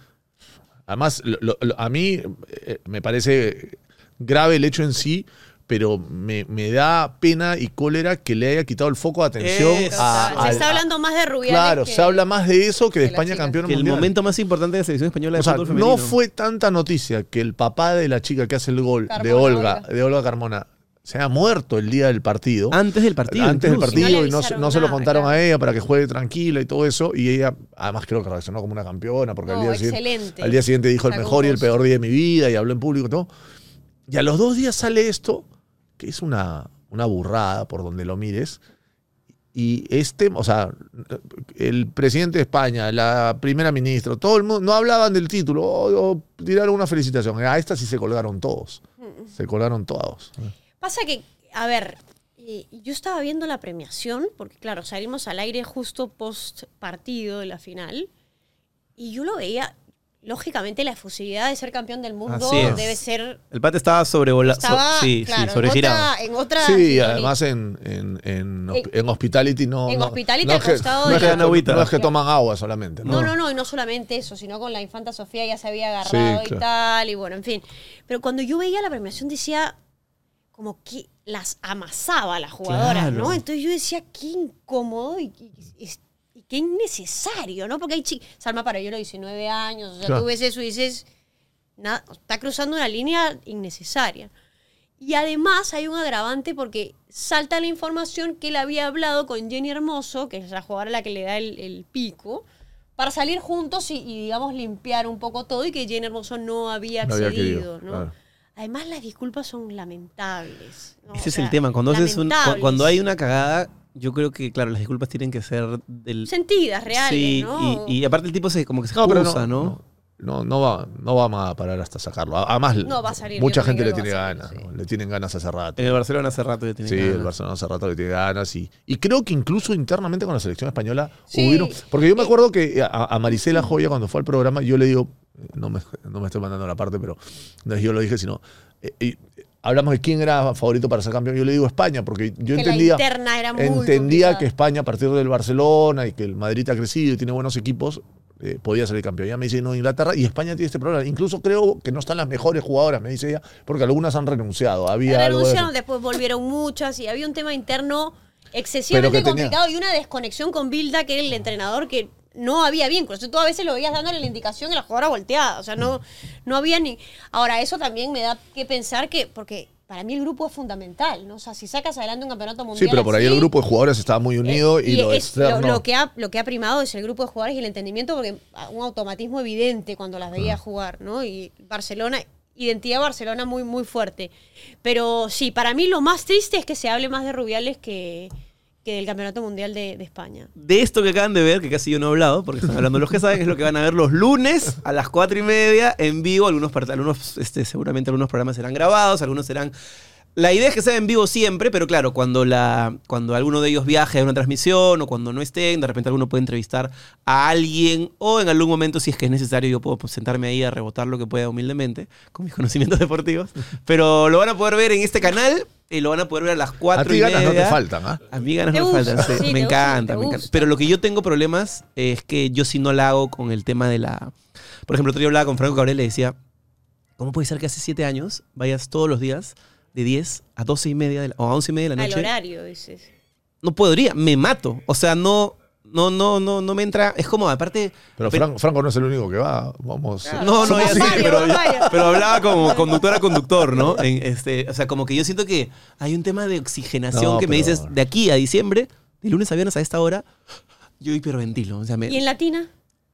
E: Además, lo- lo- lo- a mí eh, me parece grave el hecho en sí, pero me, me da pena y cólera que le haya quitado el foco de atención
B: Eso.
E: a,
D: Se
E: a-
D: está hablando más de Rubiales
E: Claro,
D: que-
E: se habla más de eso que de España campeona
B: Que el
E: mundial.
B: momento más importante de la selección española de
E: O sea,
B: fútbol femenino.
E: no fue tanta noticia que el papá de la chica que hace el gol de Olga. de Olga Carmona, se ha muerto el día del partido.
B: Antes del partido.
E: antes del
B: incluso.
E: partido
D: No le
E: y no, se-
D: avisaron
E: no se lo contaron
D: claro.
E: a ella para que juegue tranquila y todo eso. Y ella, además, creo que reaccionó como una campeona porque al,
D: No,
E: día siguiente, al día siguiente dijo el mejor y el peor día de mi vida y habló en público y todo. Y a los dos días sale esto, que es una, una burrada por donde lo mires. Y este, o sea, el presidente de España, la primera ministra, todo el mundo, no hablaban del título, o, o tiraron una felicitación. A esta sí se colgaron todos. Se colgaron todos.
D: Pasa que, a ver, eh, yo estaba viendo la premiación, porque claro, salimos al aire justo post partido de la final, y yo lo veía, lógicamente la efusividad de ser campeón del mundo
B: Así es.
D: debe ser...
B: El pate estaba sobrevolado.
D: Estaba,
B: sí,
D: claro,
B: sí, sobregirado.
D: En otra, en otra
E: Sí,
D: sintonía.
E: además en, en, en, en Hospitality no.
D: en
E: no-
D: Hospitality
E: no
D: al
E: es que,
D: costado
E: no
D: de
E: es que
B: agüita.
E: no es que toman agua solamente.
D: No, no, no, y no solamente eso, sino con la infanta Sofía ya se había
E: Sí,
D: agarrado y
E: claro.
D: tal, y bueno, en fin. Pero cuando yo veía la premiación decía como que las amasaba la jugadora,
B: Claro.
D: ¿no? Entonces yo decía, qué incómodo y, y- y- qué innecesario, ¿no? Porque hay chicas, Salma Parayolo, 19 años, o sea,
E: Claro.
D: tú ves eso y dices, nada, está cruzando una línea innecesaria. Y además hay un agravante porque salta la información que él había hablado con Jenny Hermoso, que es la jugadora a la que le da el, el pico, para salir juntos y, y, digamos, limpiar un poco todo y que Jenny Hermoso no había
E: No había
D: accedido.
E: querido,
D: ¿no?
E: claro.
D: Además, las disculpas son lamentables. ¿no?
B: Ese
D: O
B: es
D: sea,
B: el tema. Cuando, haces un- cuando hay una cagada, yo creo que, claro, las disculpas tienen que ser del.
D: Sentidas, reales,
B: sí,
D: ¿no?
B: y, y aparte el tipo se como que se
E: No, pero
B: excusa,
E: no,
B: ¿no?
E: no, no, no va, no va a parar hasta sacarlo. Además,
D: No va a salir,
E: mucha gente le tiene
D: salir,
E: ganas.
D: sí.
E: ¿no? Le tienen ganas hace rato.
B: En el Barcelona hace rato ya tiene
E: Sí,
B: ganas.
E: el Barcelona hace rato le tiene ganas. Y, y creo que incluso internamente con la selección española
D: Sí.
E: hubieron. Porque yo me acuerdo que a, a Marisela Joya, cuando fue al programa, yo le digo. No me, no me estoy mandando la parte, pero no es yo lo dije, sino. eh, eh, hablamos de quién era favorito para ser campeón. Yo le digo España, porque yo
D: Que la
E: entendía.
D: interna era muy
E: entendía que España, a partir del Barcelona y que el Madrid ha crecido y tiene buenos equipos, eh, podía ser el campeón. Ya me dice, no, Inglaterra y España tiene este problema. Incluso creo que no están las mejores jugadoras, me dice ella, porque algunas han renunciado. Había algo de eso.
D: renunciaron, después volvieron muchas y había un tema interno excesivamente
E: tenía-
D: complicado y una desconexión con Bilda, que era el entrenador que no había vínculos. Entonces, tú a veces lo veías dándole la indicación y la jugadora volteada. O sea, no, no había ni. Ahora, eso también me da que pensar que. Porque para mí el grupo es fundamental, ¿no? O sea, si sacas adelante un campeonato mundial.
E: Sí, pero por ahí el grupo de jugadores estaba muy unido
D: eh,
E: y, lo
D: es-
E: externo.
D: lo, que ha, lo que ha primado es el grupo de jugadores y el entendimiento, porque un automatismo evidente cuando las veía jugar, ¿no? Y Barcelona, identidad Barcelona muy, muy fuerte. Pero sí, para mí lo más triste es que se hable más de Rubiales que, del Campeonato Mundial de, España.
B: De esto que acaban de ver, que casi yo no he hablado, porque están hablando los que saben, es lo que van a ver los lunes a las cuatro y media en vivo. Algunos, algunos este, seguramente algunos programas serán grabados, algunos serán. La idea es que sea en vivo siempre, pero claro, cuando, la, cuando alguno de ellos viaje a una transmisión o cuando no estén, de repente alguno puede entrevistar a alguien o en algún momento, si es que es necesario, yo puedo sentarme ahí a rebotar lo que pueda humildemente con mis conocimientos deportivos. Pero lo van a poder ver en este canal y lo van a poder ver a las
E: a
B: cuatro
E: ti
B: y
E: ganas no te faltan, ¿ah?
B: A mí ganas
D: Te
B: no me faltan, sí.
D: sí,
B: me encanta, me encanta. Pero lo que yo tengo problemas es que yo sí no la hago con el tema de la... Por ejemplo, otro día hablaba con Franco Cabrera y le decía, ¿cómo puede ser que hace siete años vayas todos los días de 10 a 12 y media de la- o a 11 y media de la
D: Al
B: noche?
D: horario, dices.
B: No podría, me mato. O sea, no, no, no, no, no me entra... Es como, aparte...
E: Pero
B: Pero-
E: Franco, Franco no es el único que va. Vamos.
D: Claro.
B: No, no, ya sí, pero, pero hablaba como conductor a conductor, ¿no? En este, o sea, como que yo siento que hay un tema de oxigenación
E: No,
B: que me dices de aquí a diciembre, de lunes a viernes a esta hora, yo hiperventilo. O sea, me,
D: ¿Y en Latina?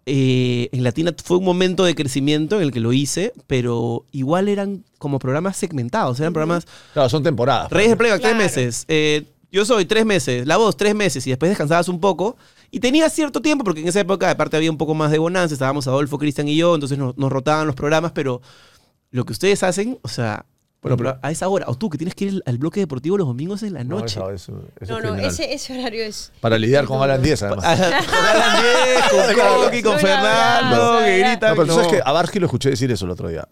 B: eh, en Latina fue un momento de crecimiento en el que lo hice, pero igual eran como programas segmentados, eran programas
E: Claro, son temporadas.
B: Reyes de Playback,
D: Claro.
B: tres meses. Eh, yo soy tres meses. La voz, tres meses. Y después descansabas un poco. Y tenías cierto tiempo, porque en esa época, aparte, había un poco más de bonanza. Estábamos Adolfo, Cristian y yo. Entonces nos, nos rotaban los programas. Pero lo que ustedes hacen, o sea,
E: Bueno, pero-
B: a esa hora, o tú que tienes que ir al bloque deportivo los domingos en la
E: No,
B: noche.
E: eso, eso- eso
D: No,
E: es
D: no, ese, ese horario es.
E: Para lidiar con Alan 10, además.
B: con Alan Diez, con Coqui, con Fernando, que gritan.
E: No, pero tú sabes que a Barsky lo escuché decir eso el otro día.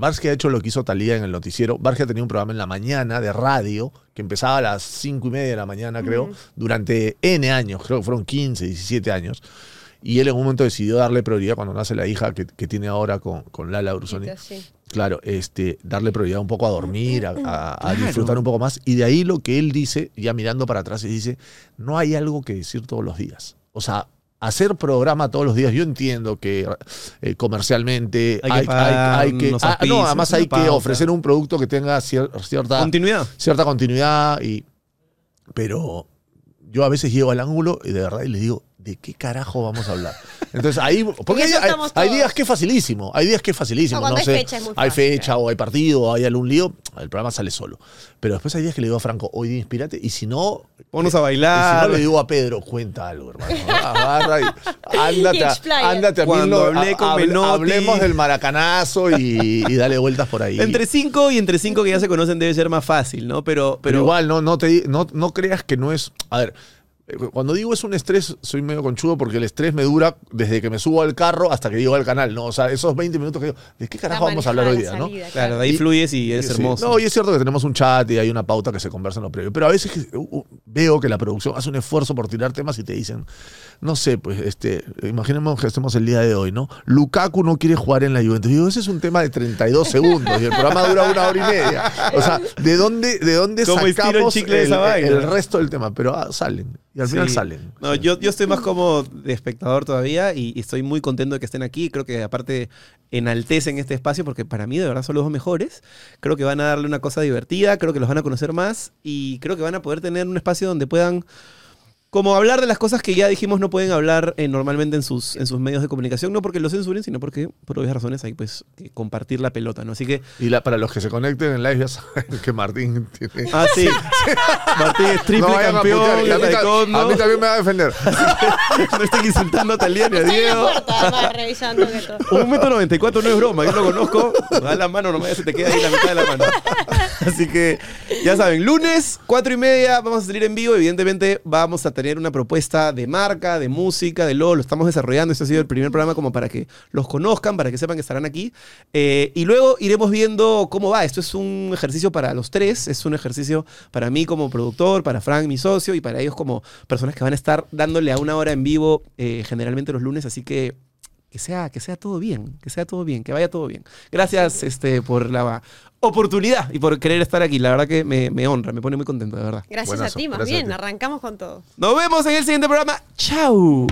E: Barsky ha hecho lo que hizo Talía en el noticiero. Barsky tenía un programa en la mañana de radio que empezaba a las 5 y media de la mañana, creo, durante N años, creo que fueron 15, 17 años. Y él en un momento decidió darle prioridad cuando nace la hija que, que tiene ahora con, con Lala Brusoni.
D: Sí.
E: Claro, este, darle prioridad un poco a dormir, a, a- a
B: Claro.
E: disfrutar un poco más. Y de ahí lo que él dice, ya mirando para atrás, y dice, no hay algo que decir todos los días. O sea, hacer programa todos los días, yo entiendo que eh, comercialmente
B: Hay que
E: hay,
B: pagar
E: hay- hay que...
B: unos
E: ah, no, además hay que
B: pauta.
E: ofrecer un producto que tenga cier- cierta,
B: Continuidad.
E: cierta continuidad. Y, pero yo a veces llego al ángulo y de verdad les digo, ¿de qué carajo vamos a hablar? Entonces ahí, porque hay, hay- hay días que es facilísimo, hay días que es facilísimo.
D: No,
E: no
D: hay
E: sé,
D: fecha es muy
E: hay
D: fácil,
E: fecha o hay partido o hay algún lío, el programa sale solo. Pero después hay días que le digo a Franco, hoy día inspírate y si no,
B: Ponnos a
E: Y si
B: bailar.
E: no le digo a Pedro, cuenta algo, hermano. Agarra y ándate, a- ándate a
B: Cuando
E: mil no-
B: hablé
E: a-
B: con
E: hable-
B: Menotti.
E: Hablemos del maracanazo y, y dale vueltas por ahí.
B: Entre cinco y entre cinco que ya se conocen debe ser más fácil, ¿no? Pero,
E: Pero
B: pero,
E: igual, no, no, te, no, no creas que no es. A ver, eh, cuando digo es un estrés, soy medio conchudo porque el estrés me dura desde que me subo al carro hasta que llego al canal, ¿no? O sea, esos 20 minutos que digo, ¿de qué carajo vamos a hablar hoy día, no?
B: claro, de ahí fluyes y es
E: Sí,
B: hermoso.
E: No, y es cierto que tenemos un chat y hay una pauta que se conversa en lo previo. Pero a veces que, uh, veo que la producción hace un esfuerzo por tirar temas y te dicen, no sé, pues, este, imaginemos que estemos el día de hoy, ¿no? Lukaku no quiere jugar en la Juventus. Digo, ese es un tema de 32 segundos y el programa dura una hora y media. O sea, ¿de dónde, de dónde
B: ¿Cómo estiro el
E: sacamos
B: esa vaina?
E: el resto del tema? Pero ah, salen. Y al final
B: Sí.
E: salen.
B: No, yo, yo estoy más como de espectador todavía y, y estoy muy contento de que estén aquí. Creo que aparte enaltecen este espacio porque para mí de verdad son los dos mejores. Creo que van a darle una cosa divertida, creo que los van a conocer más y creo que van a poder tener un espacio donde puedan como hablar de las cosas que ya dijimos no pueden hablar eh, normalmente en sus, en sus medios de comunicación, no porque lo censuren, sino porque por obvias razones hay pues que compartir la pelota, ¿no? Así que,
E: Y la- para los que se conecten en live ya saben que Martín tiene...
B: ah, sí, Martín es triple
E: No vayan a
B: campeón
E: putear, a, mí,
B: taekwondo.
E: a mí también me va a defender.
B: no estén insultando a Talía ni a Diego.
D: puerta, además, revisando que todo.
B: Un metro noventa y cuatro no es broma, yo lo conozco. Da la mano, nomás ya se te queda ahí la mitad de la mano. Así que, ya saben, lunes, cuatro y media, vamos a salir en vivo. Evidentemente, vamos a tener una propuesta de marca, de música, de LOL. Lo estamos desarrollando. Este ha sido el primer programa como para que los conozcan, para que sepan que estarán aquí. Eh, y luego iremos viendo cómo va. Esto es un ejercicio para los tres. Es un ejercicio para mí como productor, para Frank, mi socio, y para ellos como personas que van a estar dándole a una hora en vivo, eh, generalmente los lunes. Así que que sea, que sea todo bien, que sea todo bien, que vaya todo bien. Gracias este, por la oportunidad y por querer estar aquí. La verdad que me, me honra, me pone muy contento, de verdad.
D: Gracias
E: Buenazo,
D: a ti, más bien.
E: ti.
D: Arrancamos con todo.
B: Nos vemos en el siguiente programa. ¡Chao!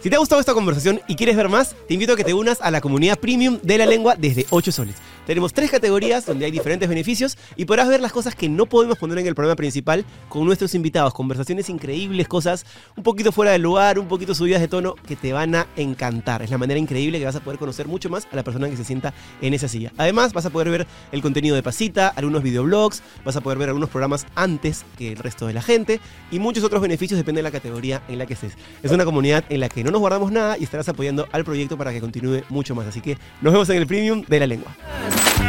C: Si te ha gustado esta conversación y quieres ver más, te invito a que te unas a la comunidad premium de la lengua desde 8 soles. Tenemos tres categorías donde hay diferentes beneficios y podrás ver las cosas que no podemos poner en el programa principal con nuestros invitados. Conversaciones increíbles, cosas un poquito fuera del lugar, un poquito subidas de tono que te van a encantar. Es la manera increíble que vas a poder conocer mucho más a la persona que se sienta en esa silla. Además, vas a poder ver el contenido de Pasita, algunos videoblogs, vas a poder ver algunos programas antes que el resto de la gente y muchos otros beneficios depende de la categoría en la que estés. Es una comunidad en la que no nos guardamos nada y estarás apoyando al proyecto para que continúe mucho más. Así que nos vemos en el premium de la lengua.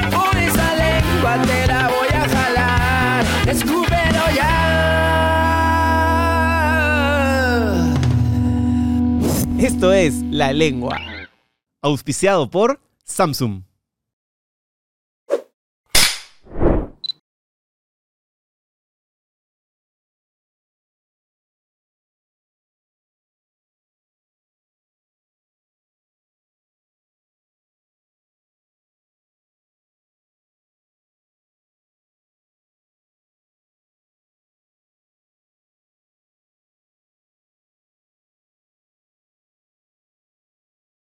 G: Por esa lengua te la voy a jalar. Escúpelo ya.
C: Esto es La Lengua, auspiciado por Samsung.